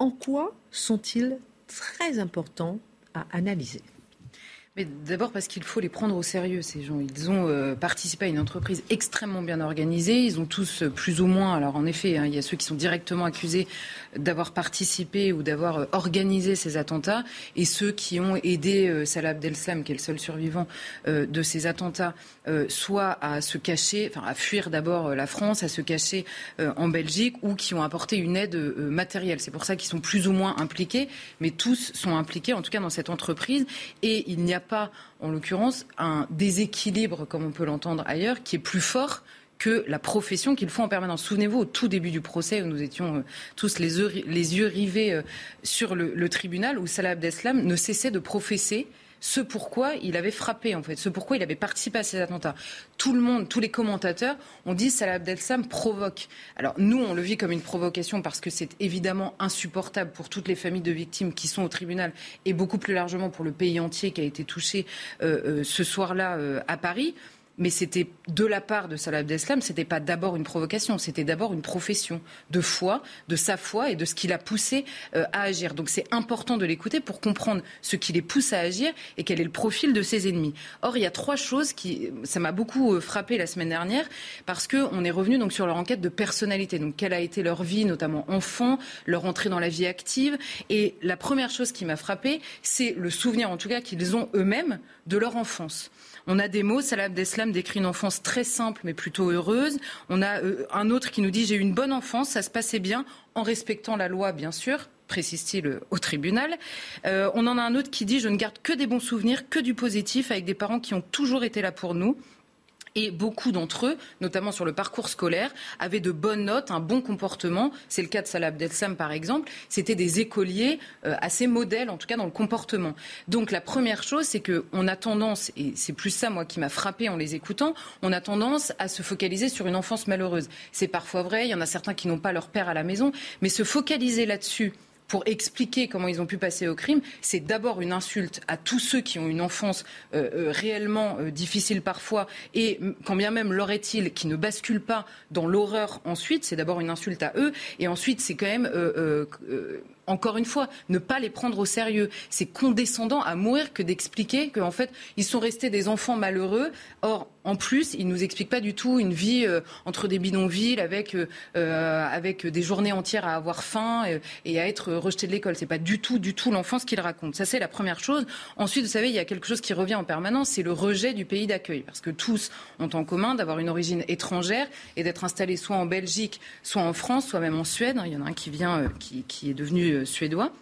En quoi sont-ils très importants à analyser? Mais d'abord parce qu'il faut les prendre au sérieux, ces gens. Ils ont euh, participé à une entreprise extrêmement bien organisée. Ils ont tous euh, plus ou moins, alors en effet, hein, il y a ceux qui sont directement accusés d'avoir participé ou d'avoir euh, organisé ces attentats, et ceux qui ont aidé Salah Abdeslam, qui est le seul survivant de ces attentats, soit à se cacher, enfin à fuir d'abord la France, à se cacher en Belgique, ou qui ont apporté une aide matérielle. C'est pour ça qu'ils sont plus ou moins impliqués, mais tous sont impliqués, en tout cas dans cette entreprise, et il n'y a pas, en l'occurrence, un déséquilibre, comme on peut l'entendre ailleurs, qui est plus fort que la profession qu'ils font en permanence. Souvenez-vous, au tout début du procès, où nous étions euh, tous les yeux, rivés euh, sur le, tribunal, où Salah Abdeslam ne cessait de professer ce pourquoi il avait frappé, en fait, ce pourquoi il avait participé à ces attentats. Tout le monde, tous les commentateurs ont dit Salah Abdeslam provoque. Alors nous, on le vit comme une provocation parce que c'est évidemment insupportable pour toutes les familles de victimes qui sont au tribunal et beaucoup plus largement pour le pays entier qui a été touché euh, euh, ce soir-là euh, à Paris mais c'était de la part de Salah Abdeslam, c'était pas d'abord une provocation, c'était d'abord une profession de foi, de sa foi et de ce qui l'a poussé euh, à agir. Donc c'est important de l'écouter pour comprendre ce qui les pousse à agir et quel est le profil de ses ennemis. Or, il y a trois choses qui, ça m'a beaucoup euh, frappé la semaine dernière parce qu'on est revenu donc sur leur enquête de personnalité. Donc quelle a été leur vie, notamment enfant, leur entrée dans la vie active. Et la première chose qui m'a frappé, c'est le souvenir, en tout cas, qu'ils ont eux-mêmes de leur enfance. On a des mots, Salah Abdeslam décrit une enfance très simple mais plutôt heureuse. On a euh, un autre qui nous dit j'ai eu une bonne enfance, ça se passait bien en respectant la loi bien sûr précise-t-il au tribunal. Euh, on en a un autre qui dit Je ne garde que des bons souvenirs, que du positif, avec des parents qui ont toujours été là pour nous. Et beaucoup d'entre eux, notamment sur le parcours scolaire, avaient de bonnes notes, un bon comportement. C'est le cas de Salah Abdeslam, par exemple. C'était des écoliers euh, assez modèles, en tout cas dans le comportement. Donc la première chose, c'est qu'on a tendance, et c'est plus ça, moi, qui m'a frappé en les écoutant, on a tendance à se focaliser sur une enfance malheureuse. C'est parfois vrai, il y en a certains qui n'ont pas leur père à la maison, mais se focaliser là-dessus pour expliquer comment ils ont pu passer au crime, c'est d'abord une insulte à tous ceux qui ont une enfance euh, euh, réellement euh, difficile parfois, et quand bien même leur est-il qui ne basculent pas dans l'horreur ensuite, c'est d'abord une insulte à eux, et ensuite c'est quand même encore une fois, ne pas les prendre au sérieux. C'est condescendant à mourir que d'expliquer qu'en fait, ils sont restés des enfants malheureux. Or, en plus, ils nous expliquent pas du tout une vie euh, entre des bidonvilles avec, euh, euh, avec des journées entières à avoir faim et à être rejeté de l'école. C'est pas du tout, du tout l'enfance qu'ils racontent. Ça, c'est la première chose. Ensuite, vous savez, il y a quelque chose qui revient en permanence, c'est le rejet du pays d'accueil. Parce que tous ont en commun d'avoir une origine étrangère et d'être installés soit en Belgique, soit en France, soit même en Suède. Il y en a un qui vient, qui, qui est devenu euh, suédois.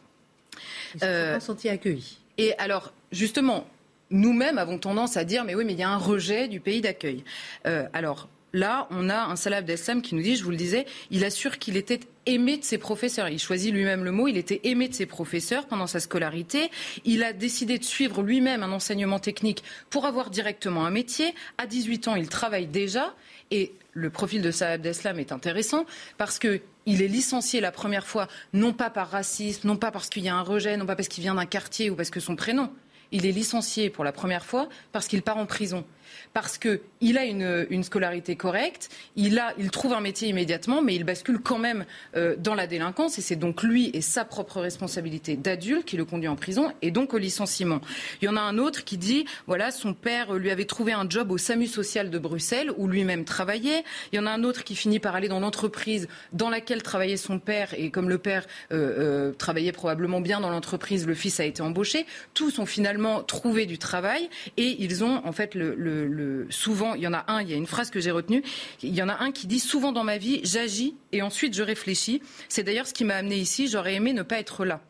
Ils euh, senti accueillis. Et alors, justement, nous-mêmes avons tendance à dire, mais oui, mais il y a un rejet du pays d'accueil. Euh, alors, là, on a un Salah Abdeslam qui nous dit, je vous le disais, il assure qu'il était aimé de ses professeurs. Il choisit lui-même le mot, il était aimé de ses professeurs pendant sa scolarité. Il a décidé de suivre lui-même un enseignement technique pour avoir directement un métier. À 18 ans, il travaille déjà. Et le profil de Salah Abdeslam est intéressant parce que il est licencié la première fois, non pas par racisme, non pas parce qu'il y a un rejet, non pas parce qu'il vient d'un quartier ou parce que son prénom. Il est licencié pour la première fois parce qu'il part en prison parce qu'il a une, scolarité correcte, il, a, il trouve un métier immédiatement, mais il bascule quand même euh, dans la délinquance. Et c'est donc lui et sa propre responsabilité d'adulte qui le conduit en prison et donc au licenciement. Il y en a un autre qui dit, voilà, son père lui avait trouvé un job au SAMU social de Bruxelles où lui-même travaillait. Il y en a un autre qui finit par aller dans l'entreprise dans laquelle travaillait son père et comme le père euh, euh, travaillait probablement bien dans l'entreprise, le fils a été embauché. Tous ont finalement trouvé du travail et ils ont en fait le souvent, il y en a un, il y a une phrase que j'ai retenue, il y en a un qui dit souvent dans ma vie, j'agis et ensuite je réfléchis. C'est d'ailleurs ce qui m'a amené ici, j'aurais aimé ne pas être là.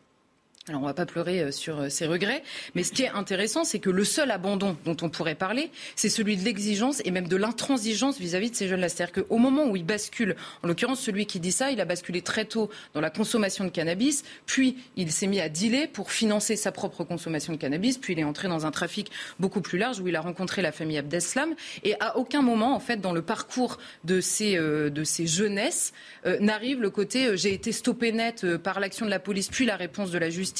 Alors on va pas pleurer euh, sur ses euh, regrets, mais ce qui est intéressant, c'est que le seul abandon dont on pourrait parler, c'est celui de l'exigence et même de l'intransigeance vis-à-vis de ces jeunes-là. C'est-à-dire qu'au moment où ils basculent, en l'occurrence celui qui dit ça, il a basculé très tôt dans la consommation de cannabis, puis il s'est mis à dealer pour financer sa propre consommation de cannabis, puis il est entré dans un trafic beaucoup plus large où il a rencontré la famille Abdeslam, et à aucun moment, en fait, dans le parcours de ces, euh, de ces jeunesses, n'arrive le côté j'ai été stoppé net par l'action de la police, puis la réponse de la justice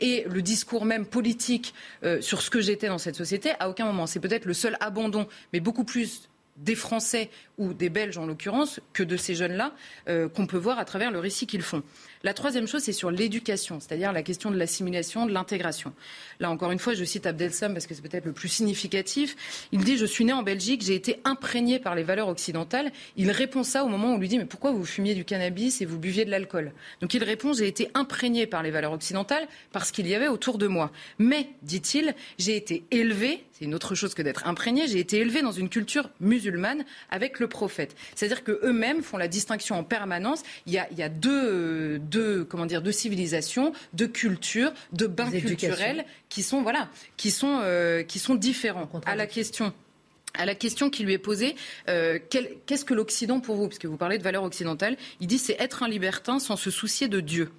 et le discours même politique euh, sur ce que j'étais dans cette société, à aucun moment. C'est peut-être le seul abandon, mais beaucoup plus des Français ou des Belges en l'occurrence que de ces jeunes-là euh, qu'on peut voir à travers le récit qu'ils font. La troisième chose, c'est sur l'éducation, c'est-à-dire la question de l'assimilation, de l'intégration. Là, encore une fois, je cite Abdelsam parce que c'est peut-être le plus significatif. Il dit Je suis né en Belgique, j'ai été imprégné par les valeurs occidentales. Il répond ça au moment où on lui dit Mais pourquoi vous fumiez du cannabis et vous buviez de l'alcool? Donc il répond J'ai été imprégné par les valeurs occidentales parce qu'il y avait autour de moi. Mais, dit-il, j'ai été élevé, c'est une autre chose que d'être imprégné, j'ai été élevé dans une culture musulmane avec le prophète. C'est-à-dire qu'eux-mêmes font la distinction en permanence. Il y a, il y a deux de comment dire de civilisations, de cultures, de bains culturels qui sont voilà qui sont euh, qui sont différents. À la question à la question qui lui est posée, euh, qu'est-ce que l'Occident pour vous? Parce que vous parlez de valeurs occidentales. Il dit c'est être un libertin sans se soucier de Dieu.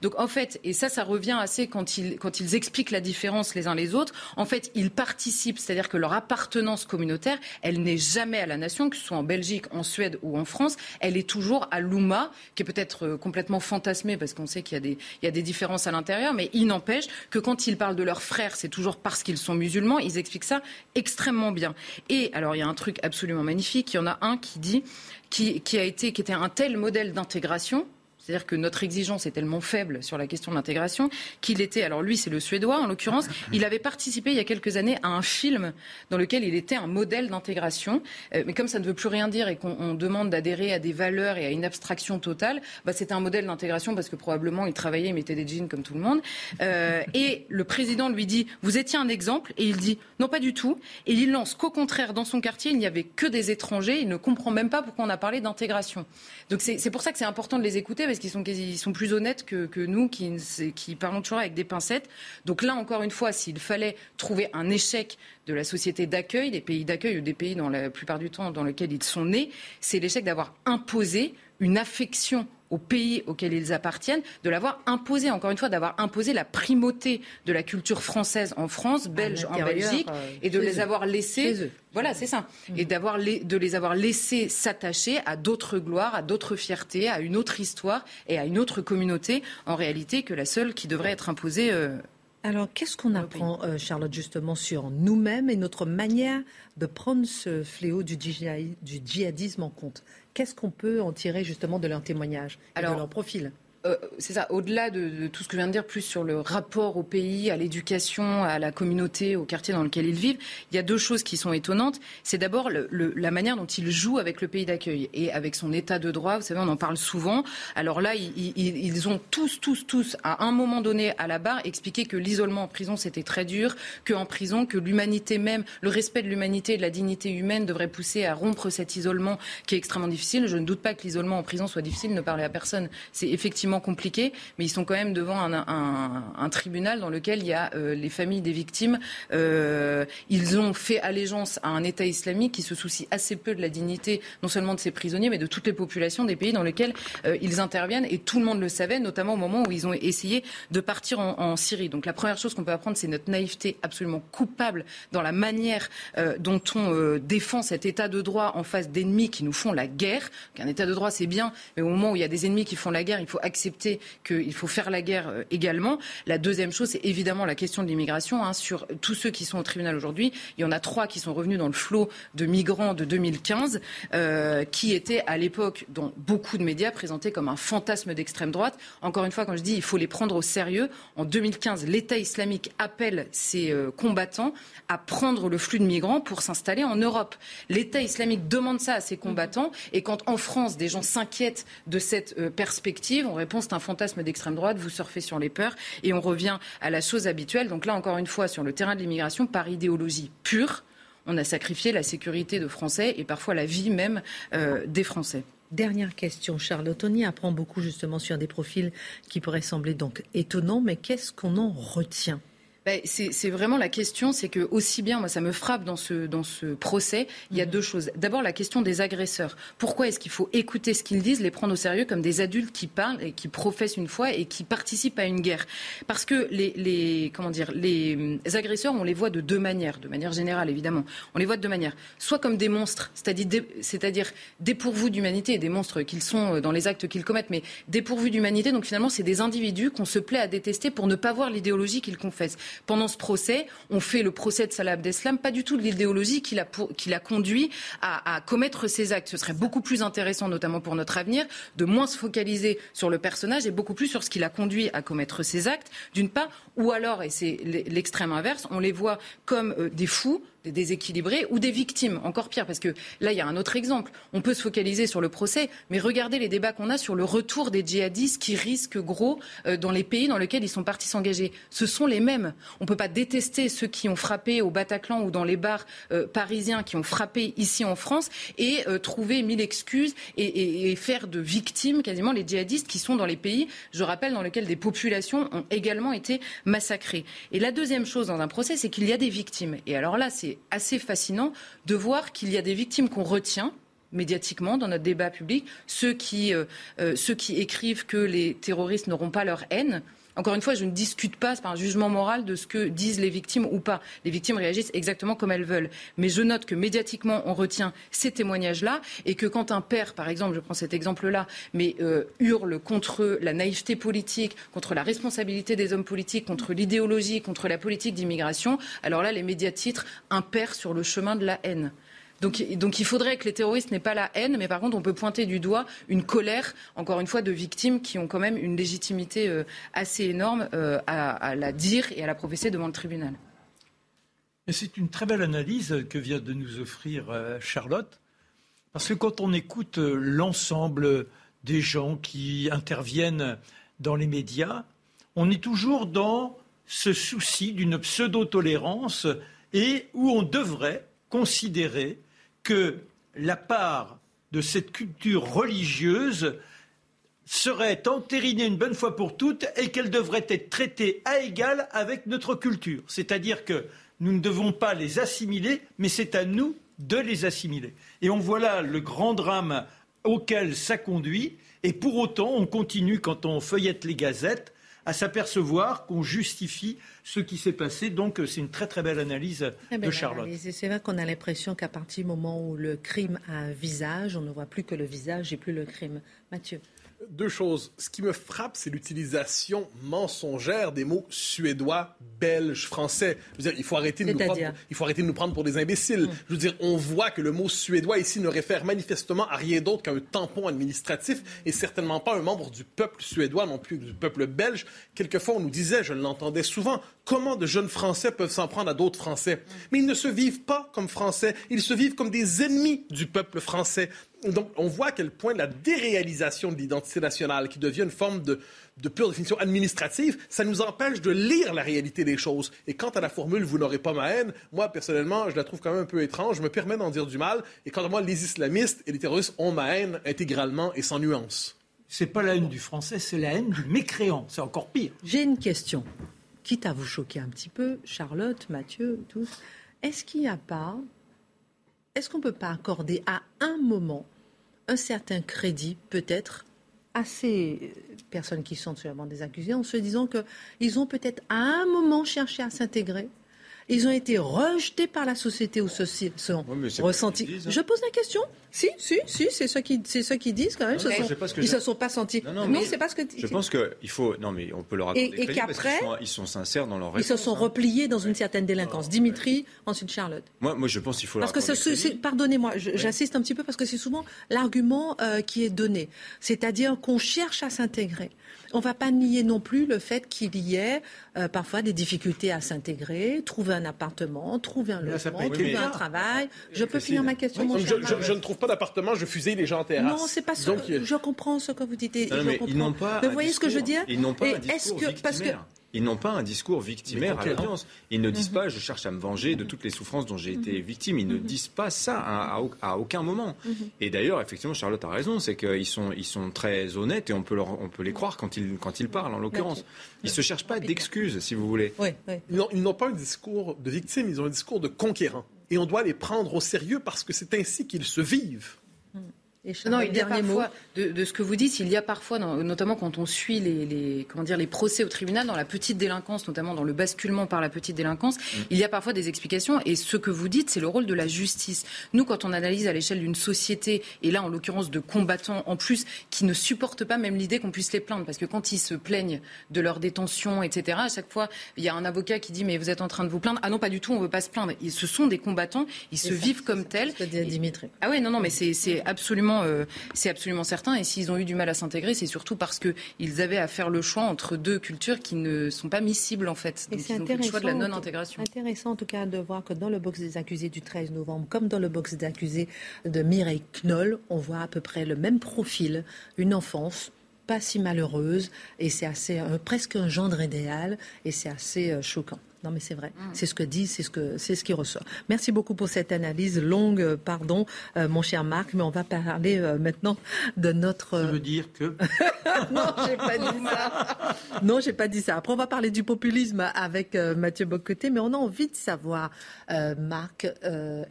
Donc en fait, et ça, ça revient assez quand ils, quand ils expliquent la différence les uns les autres, en fait, ils participent, c'est-à-dire que leur appartenance communautaire, elle n'est jamais à la nation, que ce soit en Belgique, en Suède ou en France, elle est toujours à l'Ouma, qui est peut-être euh, complètement fantasmée parce qu'on sait qu'il y, a des, il y a des différences à l'intérieur, mais il n'empêche que quand ils parlent de leurs frères, c'est toujours parce qu'ils sont musulmans, ils expliquent ça extrêmement bien. Et alors, il y a un truc absolument magnifique, il y en a un qui dit, qui, qui a été, qui était un tel modèle d'intégration, c'est-à-dire que notre exigence est tellement faible sur la question de l'intégration qu'il était, alors lui c'est le Suédois en l'occurrence, il avait participé il y a quelques années à un film dans lequel il était un modèle d'intégration. Euh, mais comme ça ne veut plus rien dire et qu'on demande d'adhérer à des valeurs et à une abstraction totale, bah, c'était un modèle d'intégration parce que probablement il travaillait, il mettait des jeans comme tout le monde. Euh, et le président lui dit, vous étiez un exemple Et il dit, non pas du tout. Et il lance qu'au contraire, dans son quartier, il n'y avait que des étrangers. Il ne comprend même pas pourquoi on a parlé d'intégration. Donc c'est pour ça que c'est important de les écouter parce qu'ils sont, plus honnêtes que, nous qui, qui parlons toujours avec des pincettes. Donc là, encore une fois, s'il fallait trouver un échec de la société d'accueil, des pays d'accueil ou des pays dans la plupart du temps dans lesquels ils sont nés, c'est l'échec d'avoir imposé une affection au pays auquel ils appartiennent, de l'avoir imposé, encore une fois, d'avoir imposé la primauté de la culture française en France, belge en Belgique, euh, et de les avoir laissés. Voilà, c'est ça. Mm. Et d'avoir de les avoir laissés s'attacher à d'autres gloires, à d'autres fiertés, à une autre histoire et à une autre communauté, en réalité, que la seule qui devrait être imposée. Euh, alors, qu'est-ce qu'on apprend, euh, Charlotte, justement, sur nous-mêmes et notre manière de prendre ce fléau du, djihadisme en compte? Qu'est-ce qu'on peut en tirer, justement, de leur témoignage et de leur profil? Euh, c'est ça, au-delà de, tout ce que je viens de dire, plus sur le rapport au pays, à l'éducation, à la communauté, au quartier dans lequel ils vivent, il y a deux choses qui sont étonnantes. C'est d'abord la manière dont ils jouent avec le pays d'accueil et avec son état de droit. Vous savez, on en parle souvent. Alors là, ils, ont tous, tous, tous, à un moment donné à la barre, expliqué que l'isolement en prison, c'était très dur, qu'en prison, que l'humanité même, le respect de l'humanité et de la dignité humaine devrait pousser à rompre cet isolement qui est extrêmement difficile. Je ne doute pas que l'isolement en prison soit difficile, ne parler à personne. C'est effectivement compliqué, mais ils sont quand même devant un, tribunal dans lequel il y a euh, les familles des victimes. Euh, ils ont fait allégeance à un État islamique qui se soucie assez peu de la dignité, non seulement de ses prisonniers, mais de toutes les populations des pays dans lesquels euh, ils interviennent. Et tout le monde le savait, notamment au moment où ils ont essayé de partir en, Syrie. Donc la première chose qu'on peut apprendre, c'est notre naïveté absolument coupable dans la manière dont on défend cet État de droit en face d'ennemis qui nous font la guerre. Un État de droit, c'est bien, mais au moment où il y a des ennemis qui font la guerre, il faut accepter qu'il faut faire la guerre euh, également. La deuxième chose, c'est évidemment la question de l'immigration. Hein, sur tous ceux qui sont au tribunal aujourd'hui, il y en a trois qui sont revenus dans le flot de migrants de 2015, euh, qui étaient à l'époque, dans beaucoup de médias, présentés comme un fantasme d'extrême droite. Encore une fois, quand je dis il faut les prendre au sérieux, en 2015, l'État islamique appelle ses euh, combattants à prendre le flux de migrants pour s'installer en Europe. L'État islamique demande ça à ses combattants, et quand en France, des gens s'inquiètent de cette perspective, on réponse, c'est un fantasme d'extrême droite, vous surfez sur les peurs et on revient à la chose habituelle. Donc là, encore une fois, sur le terrain de l'immigration, par idéologie pure, on a sacrifié la sécurité de Français et parfois la vie même euh, des Français. Dernière question, Charlotte. Tony apprend beaucoup justement sur des profils qui pourraient sembler donc étonnants, mais qu'est-ce qu'on en retient? C'est vraiment la question, c'est que aussi bien, moi ça me frappe dans ce, dans ce procès, il y a mhm. deux choses. D'abord la question des agresseurs. Pourquoi est-ce qu'il faut écouter ce qu'ils disent, les prendre au sérieux comme des adultes qui parlent et qui professent une foi et qui participent à une guerre? Parce que les, les, comment dire, les agresseurs, on les voit de deux manières, de manière générale évidemment. On les voit de deux manières. Soit comme des monstres, c'est-à-dire dépourvus d'humanité, des monstres qu'ils sont euh, dans les actes qu'ils commettent, mais dépourvus d'humanité. Donc finalement, c'est des individus qu'on se plaît à détester pour ne pas voir l'idéologie qu'ils confessent pendant ce procès, on fait le procès de Salah Abdeslam, pas du tout de l'idéologie qui l'a conduit à, commettre ces actes. Ce serait beaucoup plus intéressant, notamment pour notre avenir, de moins se focaliser sur le personnage et beaucoup plus sur ce qui l'a conduit à commettre ces actes, d'une part, ou alors, et c'est l'extrême inverse, on les voit comme euh, des fous, des déséquilibrés ou des victimes. Encore pire, parce que là, il y a un autre exemple. On peut se focaliser sur le procès, mais regardez les débats qu'on a sur le retour des djihadistes qui risquent gros euh, dans les pays dans lesquels ils sont partis s'engager. Ce sont les mêmes. On ne peut pas détester ceux qui ont frappé au Bataclan ou dans les bars euh, parisiens qui ont frappé ici en France et euh, trouver mille excuses et, et, faire de victimes quasiment les djihadistes qui sont dans les pays, je rappelle, dans lesquels des populations ont également été massacrées. Et la deuxième chose dans un procès, c'est qu'il y a des victimes. Et alors là, c'est assez fascinant de voir qu'il y a des victimes qu'on retient médiatiquement dans notre débat public. Ceux qui, euh, euh, ceux qui écrivent que les terroristes n'auront pas leur haine. Encore une fois, je ne discute pas, c'est pas un jugement moral de ce que disent les victimes ou pas. Les victimes réagissent exactement comme elles veulent. Mais je note que médiatiquement, on retient ces témoignages-là et que quand un père, par exemple, je prends cet exemple-là, euh, hurle contre la naïveté politique, contre la responsabilité des hommes politiques, contre l'idéologie, contre la politique d'immigration, alors là, les médias titrent un père sur le chemin de la haine. Donc, il faudrait que les terroristes n'aient pas la haine, mais par contre, on peut pointer du doigt une colère, encore une fois, de victimes qui ont quand même une légitimité euh, assez énorme euh, à, la dire et à la professer devant le tribunal. C'est une très belle analyse que vient de nous offrir euh, Charlotte, parce que quand on écoute l'ensemble des gens qui interviennent dans les médias, on est toujours dans ce souci d'une pseudo-tolérance et où on devrait considérer que la part de cette culture religieuse serait entérinée une bonne fois pour toutes et qu'elle devrait être traitée à égal avec notre culture. C'est-à-dire que nous ne devons pas les assimiler, mais c'est à nous de les assimiler. Et on voit là le grand drame auquel ça conduit, et pour autant, on continue, quand on feuillette les gazettes, à s'apercevoir qu'on justifie ce qui s'est passé. Donc c'est une très très belle analyse de Charlotte. C'est vrai qu'on a l'impression qu'à partir du moment où le crime a un visage, on ne voit plus que le visage et plus le crime. Mathieu deux choses. Ce qui me frappe, c'est l'utilisation mensongère des mots suédois, belges, français. Je veux dire, il faut arrêter de, nous prendre, il faut arrêter de nous prendre pour des imbéciles. Mm. Je veux dire, on voit que le mot suédois ici ne réfère manifestement à rien d'autre qu'un tampon administratif et certainement pas un membre du peuple suédois, non plus du peuple belge. Quelquefois, on nous disait, je l'entendais souvent, comment de jeunes Français peuvent s'en prendre à d'autres Français? Mm. Mais ils ne se vivent pas comme Français, ils se vivent comme des ennemis du peuple français. Donc, on voit à quel point la déréalisation de l'identité nationale, qui devient une forme de, pure définition administrative, ça nous empêche de lire la réalité des choses. Et quant à la formule Vous n'aurez pas ma haine, moi, personnellement, je la trouve quand même un peu étrange. Je me permets d'en dire du mal. Et quant à moi, les islamistes et les terroristes ont ma haine intégralement et sans nuance. C'est pas la haine du français, c'est la haine du mécréant. C'est encore pire. J'ai une question. Quitte à vous choquer un petit peu, Charlotte, Mathieu, tous, est-ce qu'il n'y a pas est-ce qu'on ne peut pas accorder à un moment un certain crédit, peut-être, à ces personnes qui sont sûrement des accusés, en se disant qu'ils ont peut-être à un moment cherché à s'intégrer ils ont été rejetés par la société ou ceci sont ressentis. Hein. Je pose la question. Si, si, si, c'est ceux qui, c'est ceux qui disent quand même. Non, ils se sont pas sentis. Non, non, c'est pas ce que. Je pense qu'il faut. Non, mais on peut leur accorder et, et qu'après, ils, sont sincères dans leur. Ils se sont hein. repliés dans une certaine délinquance. Dimitri, ensuite Charlotte. Moi, moi, je pense qu'il faut. Parce que pardonnez-moi, j'insiste un petit peu parce que c'est souvent l'argument euh, qui est donné, c'est-à-dire qu'on cherche à s'intégrer. On ne va pas nier non plus le fait qu'il y ait euh, parfois des difficultés à s'intégrer, trouver un appartement, trouver un logement, trouver un travail. Je peux finir ma question, mon cher je, je, ne trouve pas d'appartement, je fusille les gens en terrasse. Non, c'est pas ça. Je comprends ce que vous dites. Non, mais ils n'ont pas. vous voyez ce que je veux dire Ils n'ont pas un discours que, parce que ils n'ont pas un discours victimaire à l'audience. Ils ne disent mhm. pas je cherche à me venger de toutes les souffrances dont j'ai été mhm. victime. Ils ne mhm. disent pas ça à, aucun moment. Et d'ailleurs, effectivement, Charlotte a raison, c'est qu'ils sont, ils sont très honnêtes et on peut, leur, on peut les croire quand ils, quand ils parlent, en l'occurrence. Ils ne se cherchent pas d'excuses, si vous voulez. Ils n'ont pas un discours de victime, ils ont un discours de conquérant. Et on doit les prendre au sérieux parce que c'est ainsi qu'ils se vivent non, il y a parfois, de, ce que vous dites, il y a parfois, notamment quand on suit les, comment dire, les procès au tribunal, dans la petite délinquance, notamment dans le basculement par la petite délinquance, mm. il y a parfois des explications. Et ce que vous dites, c'est le rôle de la justice. Nous, quand on analyse à l'échelle d'une société, et là, en l'occurrence, de combattants en plus, qui ne supportent pas même l'idée qu'on puisse les plaindre, parce que quand ils se plaignent de leur détention, etc., à chaque fois, il y a un avocat qui dit, mais vous êtes en train de vous plaindre. Ah non, pas du tout, on ne veut pas se plaindre. ce sont des combattants, ils se vivent comme tels. Dimitri. Ah oui, non, non, mais c'est absolument euh, c'est absolument certain. Et s'ils ont eu du mal à s'intégrer, c'est surtout parce qu'ils avaient à faire le choix entre deux cultures qui ne sont pas miscibles en fait. Donc, c'est intéressant, le choix de la non-intégration. Intéressant en tout cas de voir que dans le box des accusés du 13 novembre, comme dans le box des accusés de Mireille Knoll, on voit à peu près le même profil, une enfance pas si malheureuse, et c'est assez presque un gendre idéal, et c'est assez euh, choquant. Non, mais c'est vrai. Mm. C'est ce que dit, c'est ce que c'est ce qui ressort. Merci beaucoup pour cette analyse longue, euh, pardon, euh, mon cher Marc. Mais on va parler euh, maintenant de notre. Ça veut dire que. non, j'ai pas dit ça. Non, j'ai pas dit ça. Après, on va parler du populisme avec Mathieu Bocoté, mais on a envie de savoir, Marc,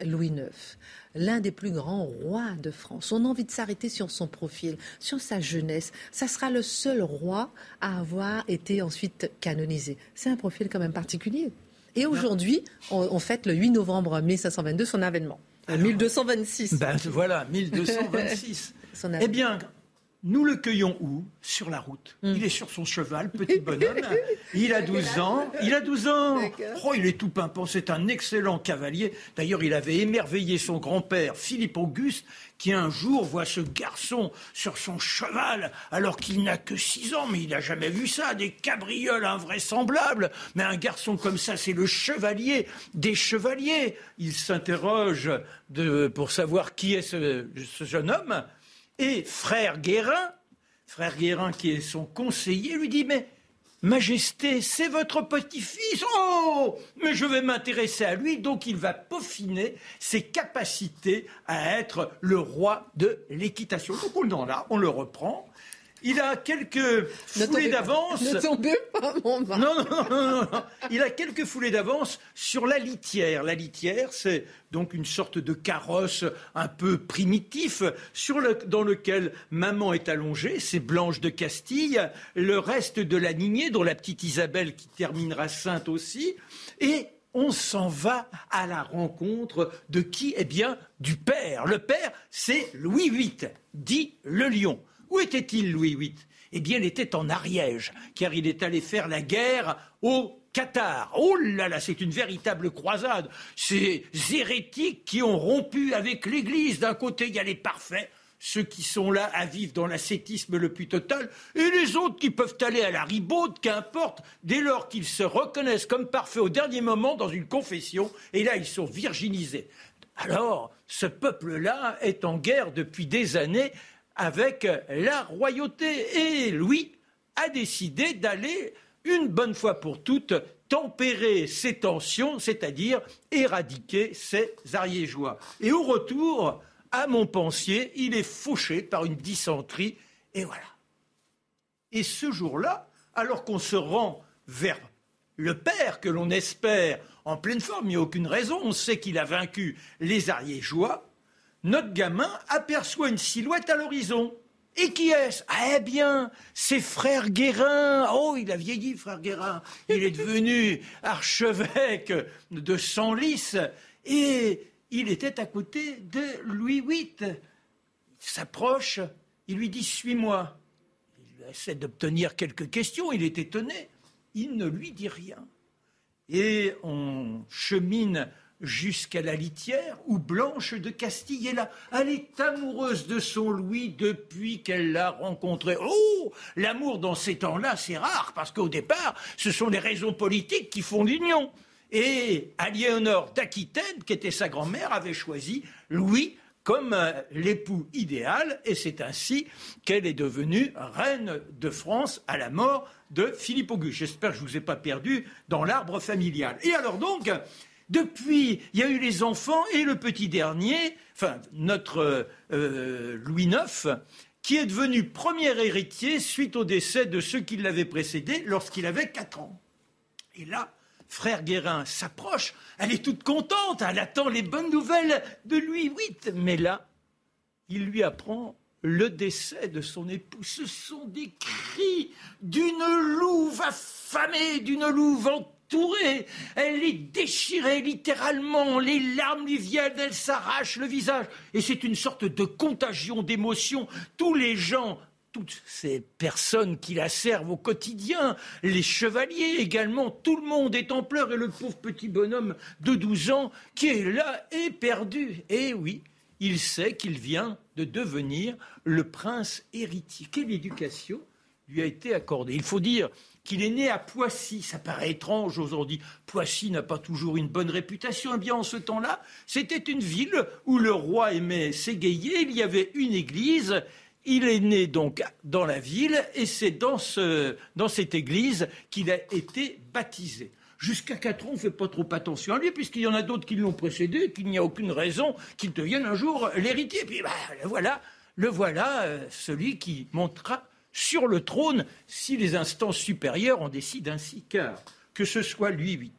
Louis IX l'un des plus grands rois de France. On a envie de s'arrêter sur son profil, sur sa jeunesse. Ça sera le seul roi à avoir été ensuite canonisé. C'est un profil quand même particulier. Et aujourd'hui, on, fête le 8 novembre 1522 son avènement. 1226. Ben voilà, 1226. eh bien, nous le cueillons où? Sur la route. Hmm. Il est sur son cheval, petit bonhomme. il a 12 ans. Il a 12 ans. Oh, il est tout pimpant. C'est un excellent cavalier. D'ailleurs, il avait émerveillé son grand-père, Philippe Auguste, qui un jour voit ce garçon sur son cheval, alors qu'il n'a que 6 ans. Mais il n'a jamais vu ça. Des cabrioles invraisemblables. Mais un garçon comme ça, c'est le chevalier des chevaliers. Il s'interroge pour savoir qui est ce jeune homme. Et frère Guérin, frère Guérin qui est son conseiller, lui dit Mais Majesté, c'est votre petit-fils. Oh Mais je vais m'intéresser à lui, donc il va peaufiner ses capacités à être le roi de l'équitation. Donc on en a, on le reprend. Il a quelques foulées d'avance. Ne tombez pas, mon Non, non, non, non, Il a quelques foulées d'avance sur la litière. La litière, c'est donc une sorte de carrosse un peu primitif sur le, dans lequel maman est allongée, c'est Blanche de Castille, le reste de la lignée, dont la petite Isabelle qui terminera sainte aussi, et on s'en va à la rencontre de qui? Eh bien, du père. Le père, c'est Louis VIII, dit le lion. Où était-il, Louis VIII Eh bien, il était en Ariège, car il est allé faire la guerre au Qatar. Oh là là, c'est une véritable croisade. Ces hérétiques qui ont rompu avec l'Église. D'un côté, il y a les parfaits, ceux qui sont là à vivre dans l'ascétisme le plus total, et les autres qui peuvent aller à la ribaude, qu'importe, dès lors qu'ils se reconnaissent comme parfaits au dernier moment dans une confession, et là, ils sont virginisés. Alors, ce peuple-là est en guerre depuis des années avec la royauté. Et Louis a décidé d'aller, une bonne fois pour toutes, tempérer ces tensions, c'est-à-dire éradiquer ces ariégeois. Et au retour, à Montpensier, il est fauché par une dysenterie, et voilà. Et ce jour-là, alors qu'on se rend vers le père que l'on espère en pleine forme, il n'y a aucune raison, on sait qu'il a vaincu les ariégeois, notre gamin aperçoit une silhouette à l'horizon. Et qui est-ce? Ah, Eh bien, c'est frère Guérin. Oh, il a vieilli, frère Guérin. Il est devenu archevêque de Senlis. Et il était à côté de Louis VIII. Il s'approche, il lui dit Suis-moi. Il essaie d'obtenir quelques questions, il est étonné. Il ne lui dit rien. Et on chemine jusqu'à la litière où Blanche de Castille est là. Elle est amoureuse de son Louis depuis qu'elle l'a rencontré. Oh L'amour dans ces temps-là, c'est rare, parce qu'au départ, ce sont les raisons politiques qui font l'union. Et Aliénor d'Aquitaine, qui était sa grand-mère, avait choisi Louis comme euh, l'époux idéal, et c'est ainsi qu'elle est devenue reine de France à la mort de Philippe Auguste. J'espère que je ne vous ai pas perdu dans l'arbre familial. Et alors donc, depuis, il y a eu les enfants et le petit dernier, enfin notre euh, Louis IX, qui est devenu premier héritier suite au décès de ceux qui l'avaient précédé lorsqu'il avait 4 ans. Et là, frère Guérin s'approche, elle est toute contente, elle attend les bonnes nouvelles de Louis VIII. Mais là, il lui apprend le décès de son époux. Ce sont des cris d'une louve affamée, d'une louve en elle est déchirée littéralement, les larmes lui viennent, elle s'arrache le visage. Et c'est une sorte de contagion d'émotions. Tous les gens toutes ces personnes qui la servent au quotidien, les chevaliers également, tout le monde est en pleurs et le pauvre petit bonhomme de 12 ans qui est là est perdu. Et oui, il sait qu'il vient de devenir le prince héritier. Quelle éducation lui a été accordée? Il faut dire qu'il est né à Poissy. Ça paraît étrange aujourd'hui. Poissy n'a pas toujours une bonne réputation. Eh bien, en ce temps-là, c'était une ville où le roi aimait s'égayer. Il y avait une église. Il est né donc dans la ville et c'est dans, dans cette église qu'il a été baptisé. Jusqu'à 4 ans, on ne fait pas trop attention à lui, puisqu'il y en a d'autres qui l'ont précédé, qu'il n'y a aucune raison qu'il devienne un jour l'héritier. Puis bah, le voilà, le voilà, euh, celui qui montera sur le trône si les instances supérieures en décident ainsi. Car que ce soit Louis VIII,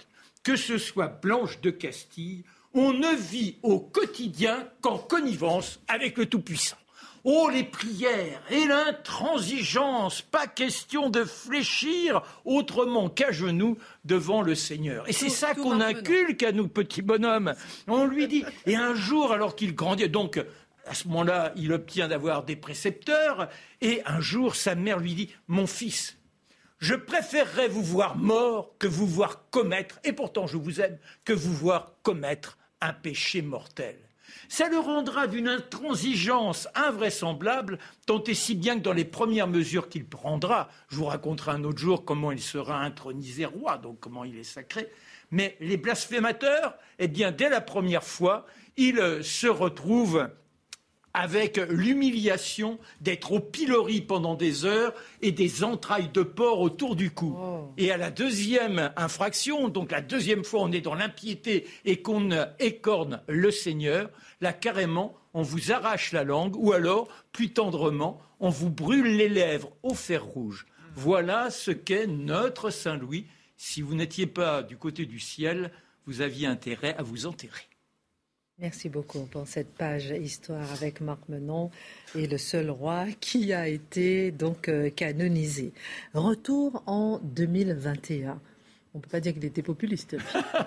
que ce soit Blanche de Castille, on ne vit au quotidien qu'en connivence avec le Tout-Puissant. Oh, les prières et l'intransigeance, pas question de fléchir autrement qu'à genoux devant le Seigneur. Et c'est ça qu'on inculque à nous, petits bonhommes. On lui dit, et un jour, alors qu'il grandit, donc à ce moment-là, il obtient d'avoir des précepteurs, et un jour, sa mère lui dit, mon fils, je préférerais vous voir mort que vous voir commettre, et pourtant je vous aime, que vous voir commettre un péché mortel. Ça le rendra d'une intransigeance invraisemblable, tant et si bien que dans les premières mesures qu'il prendra, je vous raconterai un autre jour comment il sera intronisé roi, donc comment il est sacré, mais les blasphémateurs, eh bien, dès la première fois, ils se retrouvent avec l'humiliation d'être au pilori pendant des heures et des entrailles de porc autour du cou. Oh. Et à la deuxième infraction, donc la deuxième fois on est dans l'impiété et qu'on écorne le Seigneur, là carrément on vous arrache la langue ou alors, plus tendrement, on vous brûle les lèvres au fer rouge. Voilà ce qu'est notre Saint Louis. Si vous n'étiez pas du côté du ciel, vous aviez intérêt à vous enterrer. Merci beaucoup pour cette page histoire avec Marc Menon et le seul roi qui a été donc euh, canonisé. Retour en 2021. On ne peut pas dire qu'il était populiste.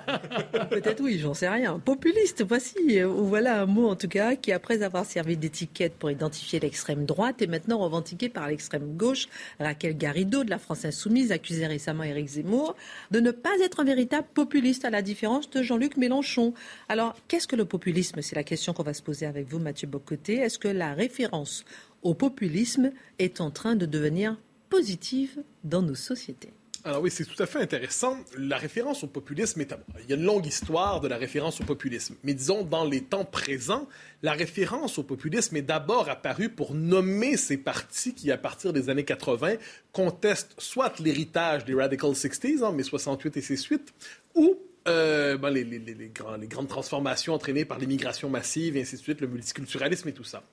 Peut-être oui, j'en sais rien. Populiste, voici, euh, voilà un mot en tout cas qui, après avoir servi d'étiquette pour identifier l'extrême droite, est maintenant revendiqué par l'extrême gauche. Raquel Garrido de la France Insoumise accusait récemment Éric Zemmour de ne pas être un véritable populiste, à la différence de Jean-Luc Mélenchon. Alors, qu'est-ce que le populisme? C'est la question qu'on va se poser avec vous, Mathieu Bocoté. Est-ce que la référence au populisme est en train de devenir positive dans nos sociétés? Alors oui, c'est tout à fait intéressant. La référence au populisme est... Il y a une longue histoire de la référence au populisme. Mais disons, dans les temps présents, la référence au populisme est d'abord apparue pour nommer ces partis qui, à partir des années 80, contestent soit l'héritage des Radical 60s, en mai 68 et ses suites, ou euh, ben, les, les, les, les, grandes transformations entraînées par l'immigration massive et ainsi de suite, le multiculturalisme et tout ça.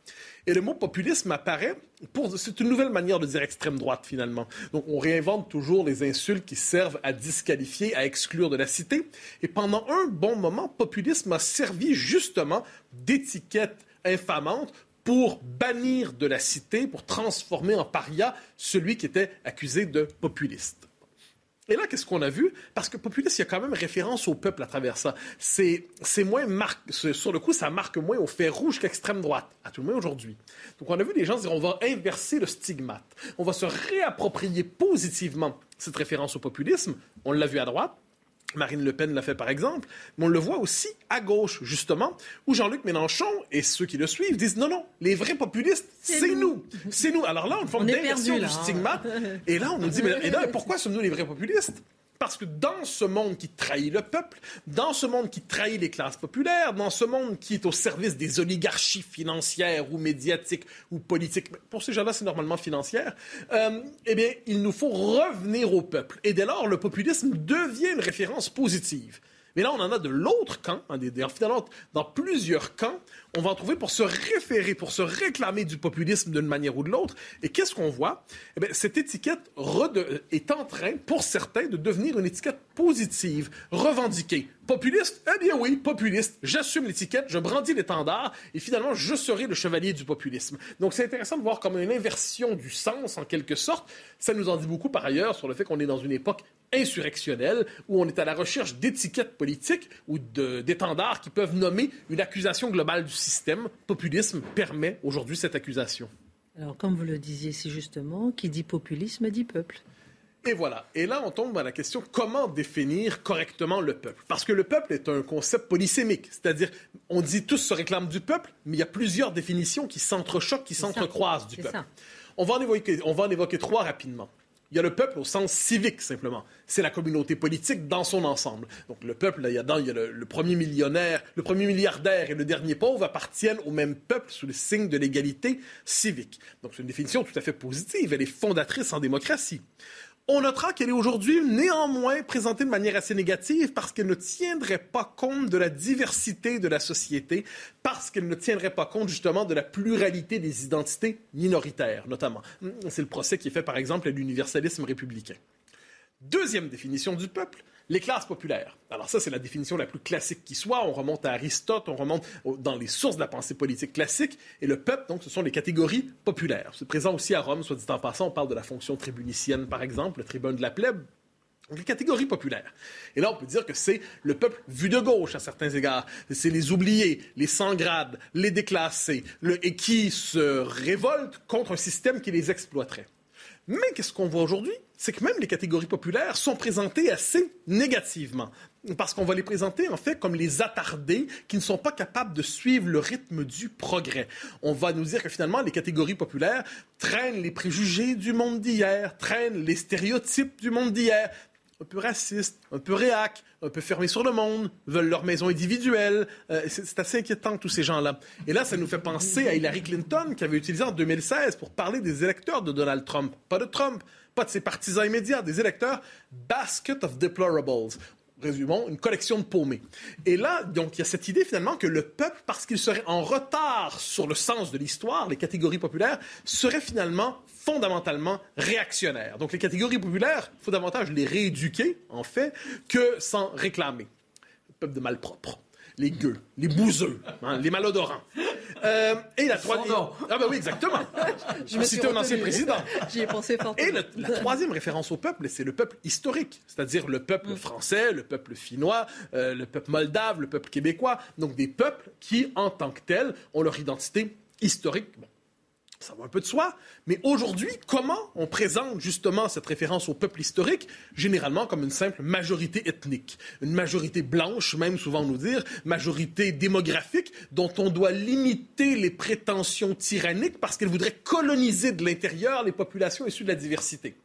Et le mot populisme apparaît pour. C'est une nouvelle manière de dire extrême droite, finalement. Donc, on réinvente toujours les insultes qui servent à disqualifier, à exclure de la cité. Et pendant un bon moment, populisme a servi justement d'étiquette infamante pour bannir de la cité, pour transformer en paria celui qui était accusé de populiste. Et là, qu'est-ce qu'on a vu? Parce que populiste, il y a quand même référence au peuple à travers ça. C'est, c'est moins marque, sur le coup, ça marque moins au fait rouge qu'extrême droite, à tout le moins aujourd'hui. Donc, on a vu des gens dire, on va inverser le stigmate. On va se réapproprier positivement cette référence au populisme. On l'a vu à droite. Marine Le Pen l'a fait par exemple, mais on le voit aussi à gauche, justement, où Jean-Luc Mélenchon et ceux qui le suivent disent non, non, les vrais populistes, c'est nous. C'est nous. Alors là, on forme d'inversion du stigmate. Et là, on nous dit, mais, et là, pourquoi sommes-nous les vrais populistes? Parce que dans ce monde qui trahit le peuple, dans ce monde qui trahit les classes populaires, dans ce monde qui est au service des oligarchies financières ou médiatiques ou politiques, pour ces gens-là, c'est normalement financière, euh, eh bien, il nous faut revenir au peuple. Et dès lors, le populisme devient une référence positive. Mais là, on en a de l'autre camp, hein, finalement, dans plusieurs camps, on va en trouver pour se référer, pour se réclamer du populisme d'une manière ou de l'autre. Et qu'est-ce qu'on voit? Eh bien, cette étiquette est en train, pour certains, de devenir une étiquette positive, revendiquée. Populiste? Eh bien oui, populiste. J'assume l'étiquette, je brandis l'étendard, et finalement, je serai le chevalier du populisme. Donc, c'est intéressant de voir comme une inversion du sens, en quelque sorte. Ça nous en dit beaucoup, par ailleurs, sur le fait qu'on est dans une époque insurrectionnelle, où on est à la recherche d'étiquettes politiques ou d'étendards qui peuvent nommer une accusation globale du système. Populisme permet aujourd'hui cette accusation. Alors, comme vous le disiez si justement, qui dit populisme dit peuple. Et voilà. Et là, on tombe à la question comment définir correctement le peuple? Parce que le peuple est un concept polysémique. C'est-à-dire, on dit tous se réclament du peuple, mais il y a plusieurs définitions qui s'entrechoquent, qui s'entrecroisent du peuple. On va, en évoquer, on va en évoquer trois rapidement. Il y a le peuple au sens civique, simplement. C'est la communauté politique dans son ensemble. Donc, le peuple, là, il y a, il y a le, premier millionnaire, le premier milliardaire et le dernier pauvre appartiennent au même peuple sous le signe de l'égalité civique. Donc, c'est une définition tout à fait positive. Elle est fondatrice en démocratie. On notera qu'elle est aujourd'hui néanmoins présentée de manière assez négative parce qu'elle ne tiendrait pas compte de la diversité de la société, parce qu'elle ne tiendrait pas compte justement de la pluralité des identités minoritaires, notamment. C'est le procès qui est fait par exemple à l'universalisme républicain. Deuxième définition du peuple, les classes populaires. Alors ça, c'est la définition la plus classique qui soit. On remonte à Aristote, on remonte dans les sources de la pensée politique classique. Et le peuple, donc, ce sont les catégories populaires. C'est présent aussi à Rome, soit dit en passant. On parle de la fonction tribunicienne, par exemple, le tribun de la plèbe. Donc, les catégories populaires. Et là, on peut dire que c'est le peuple vu de gauche à certains égards. C'est les oubliés, les sans grades, les déclassés, et qui se révoltent contre un système qui les exploiterait. Mais qu'est-ce qu'on voit aujourd'hui? C'est que même les catégories populaires sont présentées assez négativement. Parce qu'on va les présenter en fait comme les attardés qui ne sont pas capables de suivre le rythme du progrès. On va nous dire que finalement les catégories populaires traînent les préjugés du monde d'hier, traînent les stéréotypes du monde d'hier, un peu racistes, un peu réac, un peu fermés sur le monde, veulent leur maison individuelle. Euh, c'est assez inquiétant, tous ces gens-là. Et là, ça nous fait penser à Hillary Clinton, qui avait utilisé en 2016 pour parler des électeurs de Donald Trump. Pas de Trump, pas de ses partisans immédiats, des électeurs basket of deplorables résumons, une collection de paumés. Et là, donc, il y a cette idée finalement que le peuple, parce qu'il serait en retard sur le sens de l'histoire, les catégories populaires, serait finalement fondamentalement réactionnaire. Donc, les catégories populaires, il faut davantage les rééduquer, en fait, que s'en réclamer. Le peuple de malpropre les gueux, les bouseux, hein, les malodorants. Euh, et la troisième. Ah, ben oui, exactement. Je me citer un ancien président. J'y ai pensé fortement. Et la troisième référence au peuple, c'est le peuple historique, c'est-à-dire le peuple mm. français, le peuple finnois, euh, le peuple moldave, le peuple québécois. Donc des peuples qui, en tant que tels, ont leur identité historique. Ça va un peu de soi, mais aujourd'hui, comment on présente justement cette référence au peuple historique, généralement comme une simple majorité ethnique, une majorité blanche, même souvent nous dire, majorité démographique, dont on doit limiter les prétentions tyranniques parce qu'elle voudrait coloniser de l'intérieur les populations issues de la diversité.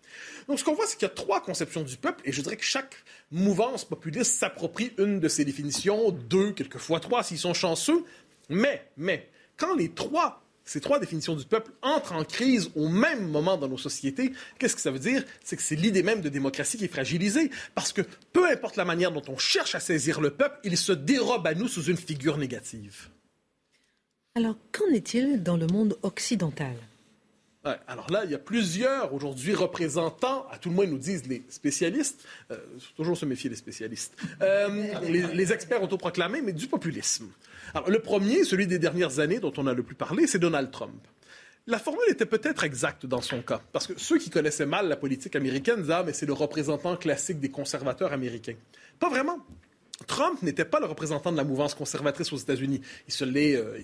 Donc ce qu'on voit, c'est qu'il y a trois conceptions du peuple, et je dirais que chaque mouvance populiste s'approprie une de ces définitions, deux, quelquefois trois s'ils sont chanceux, mais, mais, quand les trois ces trois définitions du peuple entrent en crise au même moment dans nos sociétés. Qu'est-ce que ça veut dire? C'est que c'est l'idée même de démocratie qui est fragilisée. Parce que peu importe la manière dont on cherche à saisir le peuple, il se dérobe à nous sous une figure négative. Alors, qu'en est-il dans le monde occidental? alors là, il y a plusieurs aujourd'hui représentants, à tout le moins nous disent les spécialistes, euh, toujours se méfier des spécialistes, euh, les, les, experts autoproclamés, mais du populisme. Le premier, celui des dernières années dont on a le plus parlé, c'est Donald Trump. La formule était peut-être exacte dans son cas, parce que ceux qui connaissaient mal la politique américaine disaient Ah, mais c'est le représentant classique des conservateurs américains. Pas vraiment. Trump n'était pas le représentant de la mouvance conservatrice aux États-Unis. Il se l'est, euh,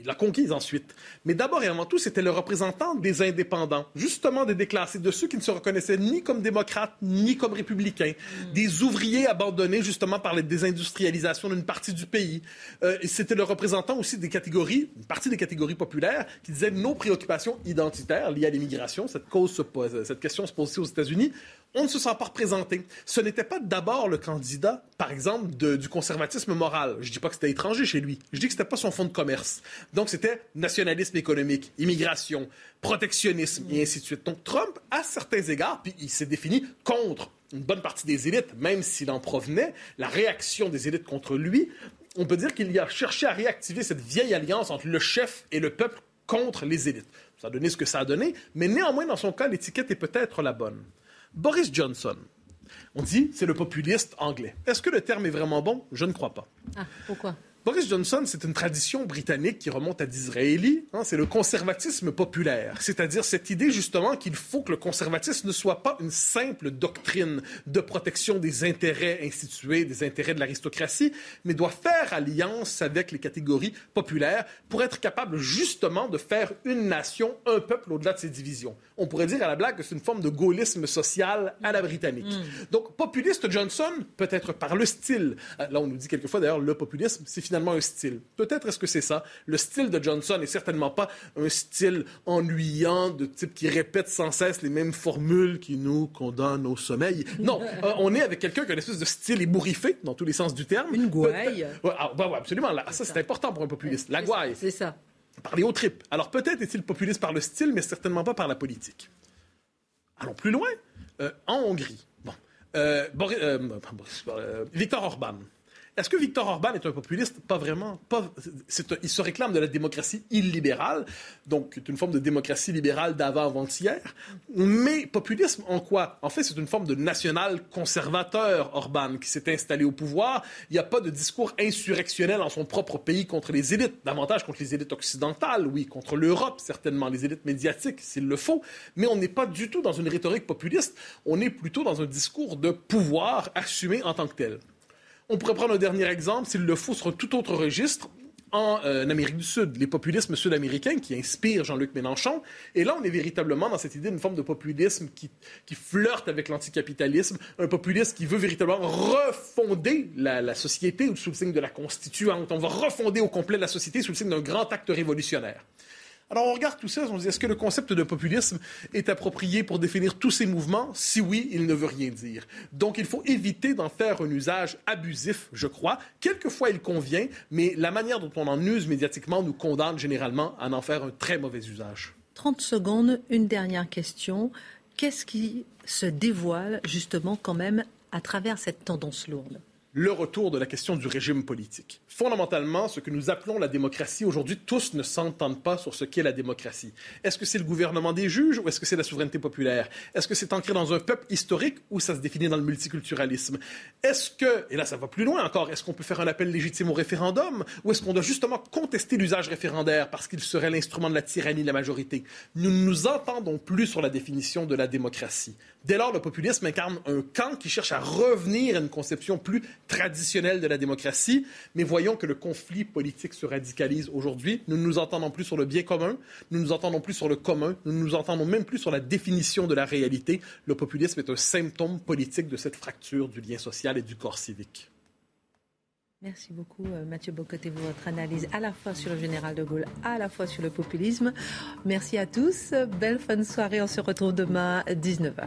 il, l'a conquise ensuite. Mais d'abord et avant tout, c'était le représentant des indépendants, justement des déclassés, de ceux qui ne se reconnaissaient ni comme démocrates ni comme républicains, mm. des ouvriers abandonnés justement par la désindustrialisation d'une partie du pays. Euh, et c'était le représentant aussi des catégories, une partie des catégories populaires, qui disaient nos préoccupations identitaires liées à l'immigration, cette cause se pose, cette question se pose aussi aux États-Unis on ne se sent pas représenté. Ce n'était pas d'abord le candidat, par exemple, du conservatisme moral. Je ne dis pas que c'était étranger chez lui. Je dis que ce n'était pas son fonds de commerce. Donc, c'était nationalisme économique, immigration, protectionnisme, et ainsi de suite. Donc, Trump, à certains égards, puis il s'est défini contre une bonne partie des élites, même s'il en provenait, la réaction des élites contre lui, on peut dire qu'il a cherché à réactiver cette vieille alliance entre le chef et le peuple contre les élites. Ça a donné ce que ça a donné, mais néanmoins, dans son cas, l'étiquette est peut-être la bonne. Boris Johnson, on dit c'est le populiste anglais. Est-ce que le terme est vraiment bon? Je ne crois pas. Ah, pourquoi? Boris Johnson, c'est une tradition britannique qui remonte à Disraeli. Hein, c'est le conservatisme populaire, c'est-à-dire cette idée justement qu'il faut que le conservatisme ne soit pas une simple doctrine de protection des intérêts institués, des intérêts de l'aristocratie, mais doit faire alliance avec les catégories populaires pour être capable justement de faire une nation, un peuple au-delà de ses divisions. On pourrait dire à la blague que c'est une forme de gaullisme social à la britannique. Mm. Donc populiste Johnson, peut-être par le style. Euh, là, on nous dit quelquefois d'ailleurs le populisme, c'est finalement un style. Peut-être est-ce que c'est ça. Le style de Johnson n'est certainement pas un style ennuyant de type qui répète sans cesse les mêmes formules qui nous condamnent au sommeil. Non, euh, on est avec quelqu'un qui a une espèce de style ébouriffé dans tous les sens du terme. Une gouaille. Ah, bah absolument. ça, c'est important pour un populiste. La gouaille. C'est ça. Parler aux tripes. Alors peut-être est-il populiste par le style, mais certainement pas par la politique. Allons plus loin. en Hongrie, bon, Victor Orban, est-ce que Victor Orban est un populiste? Pas vraiment. Il se réclame de la démocratie illibérale, donc une forme de démocratie libérale d'avant-avant-hier. Mais populisme en quoi? En fait, c'est une forme de national-conservateur, Orban, qui s'est installé au pouvoir. Il n'y a pas de discours insurrectionnel en son propre pays contre les élites, davantage contre les élites occidentales, oui, contre l'Europe, certainement, les élites médiatiques, s'il le faut. Mais on n'est pas du tout dans une rhétorique populiste, on est plutôt dans un discours de pouvoir assumé en tant que tel. On pourrait prendre un dernier exemple, s'il le faut, sur un tout autre registre. En, euh, Amérique du Sud, les populismes sud-américains qui inspirent Jean-Luc Mélenchon. Et là, on est véritablement dans cette idée d'une forme de populisme qui, flirte avec l'anticapitalisme, un populisme qui veut véritablement refonder la, la société sous le signe de la constituante. On va refonder au complet la société sous le signe d'un grand acte révolutionnaire. Alors on regarde tout ça, on se dit est-ce que le concept de populisme est approprié pour définir tous ces mouvements? Si oui, il ne veut rien dire. Donc il faut éviter d'en faire un usage abusif, je crois. Quelquefois il convient, mais la manière dont on en use médiatiquement nous condamne généralement à en faire un très mauvais usage. 30 secondes, une dernière question. Qu'est-ce qui se dévoile justement quand même à travers cette tendance lourde? Le retour de la question du régime politique. Fondamentalement, ce que nous appelons la démocratie, aujourd'hui, tous ne s'entendent pas sur ce qu'est la démocratie. Est-ce que c'est le gouvernement des juges ou est-ce que c'est la souveraineté populaire? Est-ce que c'est ancré dans un peuple historique ou ça se définit dans le multiculturalisme? Est-ce que, et là ça va plus loin encore, est-ce qu'on peut faire un appel légitime au référendum ou est-ce qu'on doit justement contester l'usage référendaire parce qu'il serait l'instrument de la tyrannie de la majorité? Nous ne nous entendons plus sur la définition de la démocratie. Dès lors, le populisme incarne un camp qui cherche à revenir à une conception plus traditionnelle de la démocratie, mais voyons que le conflit politique se radicalise aujourd'hui. Nous ne nous entendons plus sur le bien commun, nous ne nous entendons plus sur le commun, nous ne nous entendons même plus sur la définition de la réalité. Le populisme est un symptôme politique de cette fracture du lien social et du corps civique. Merci beaucoup euh, Mathieu Bocoté pour votre analyse à la fois sur le général de Gaulle, à la fois sur le populisme. Merci à tous. Belle fin de soirée. On se retrouve demain à 19h.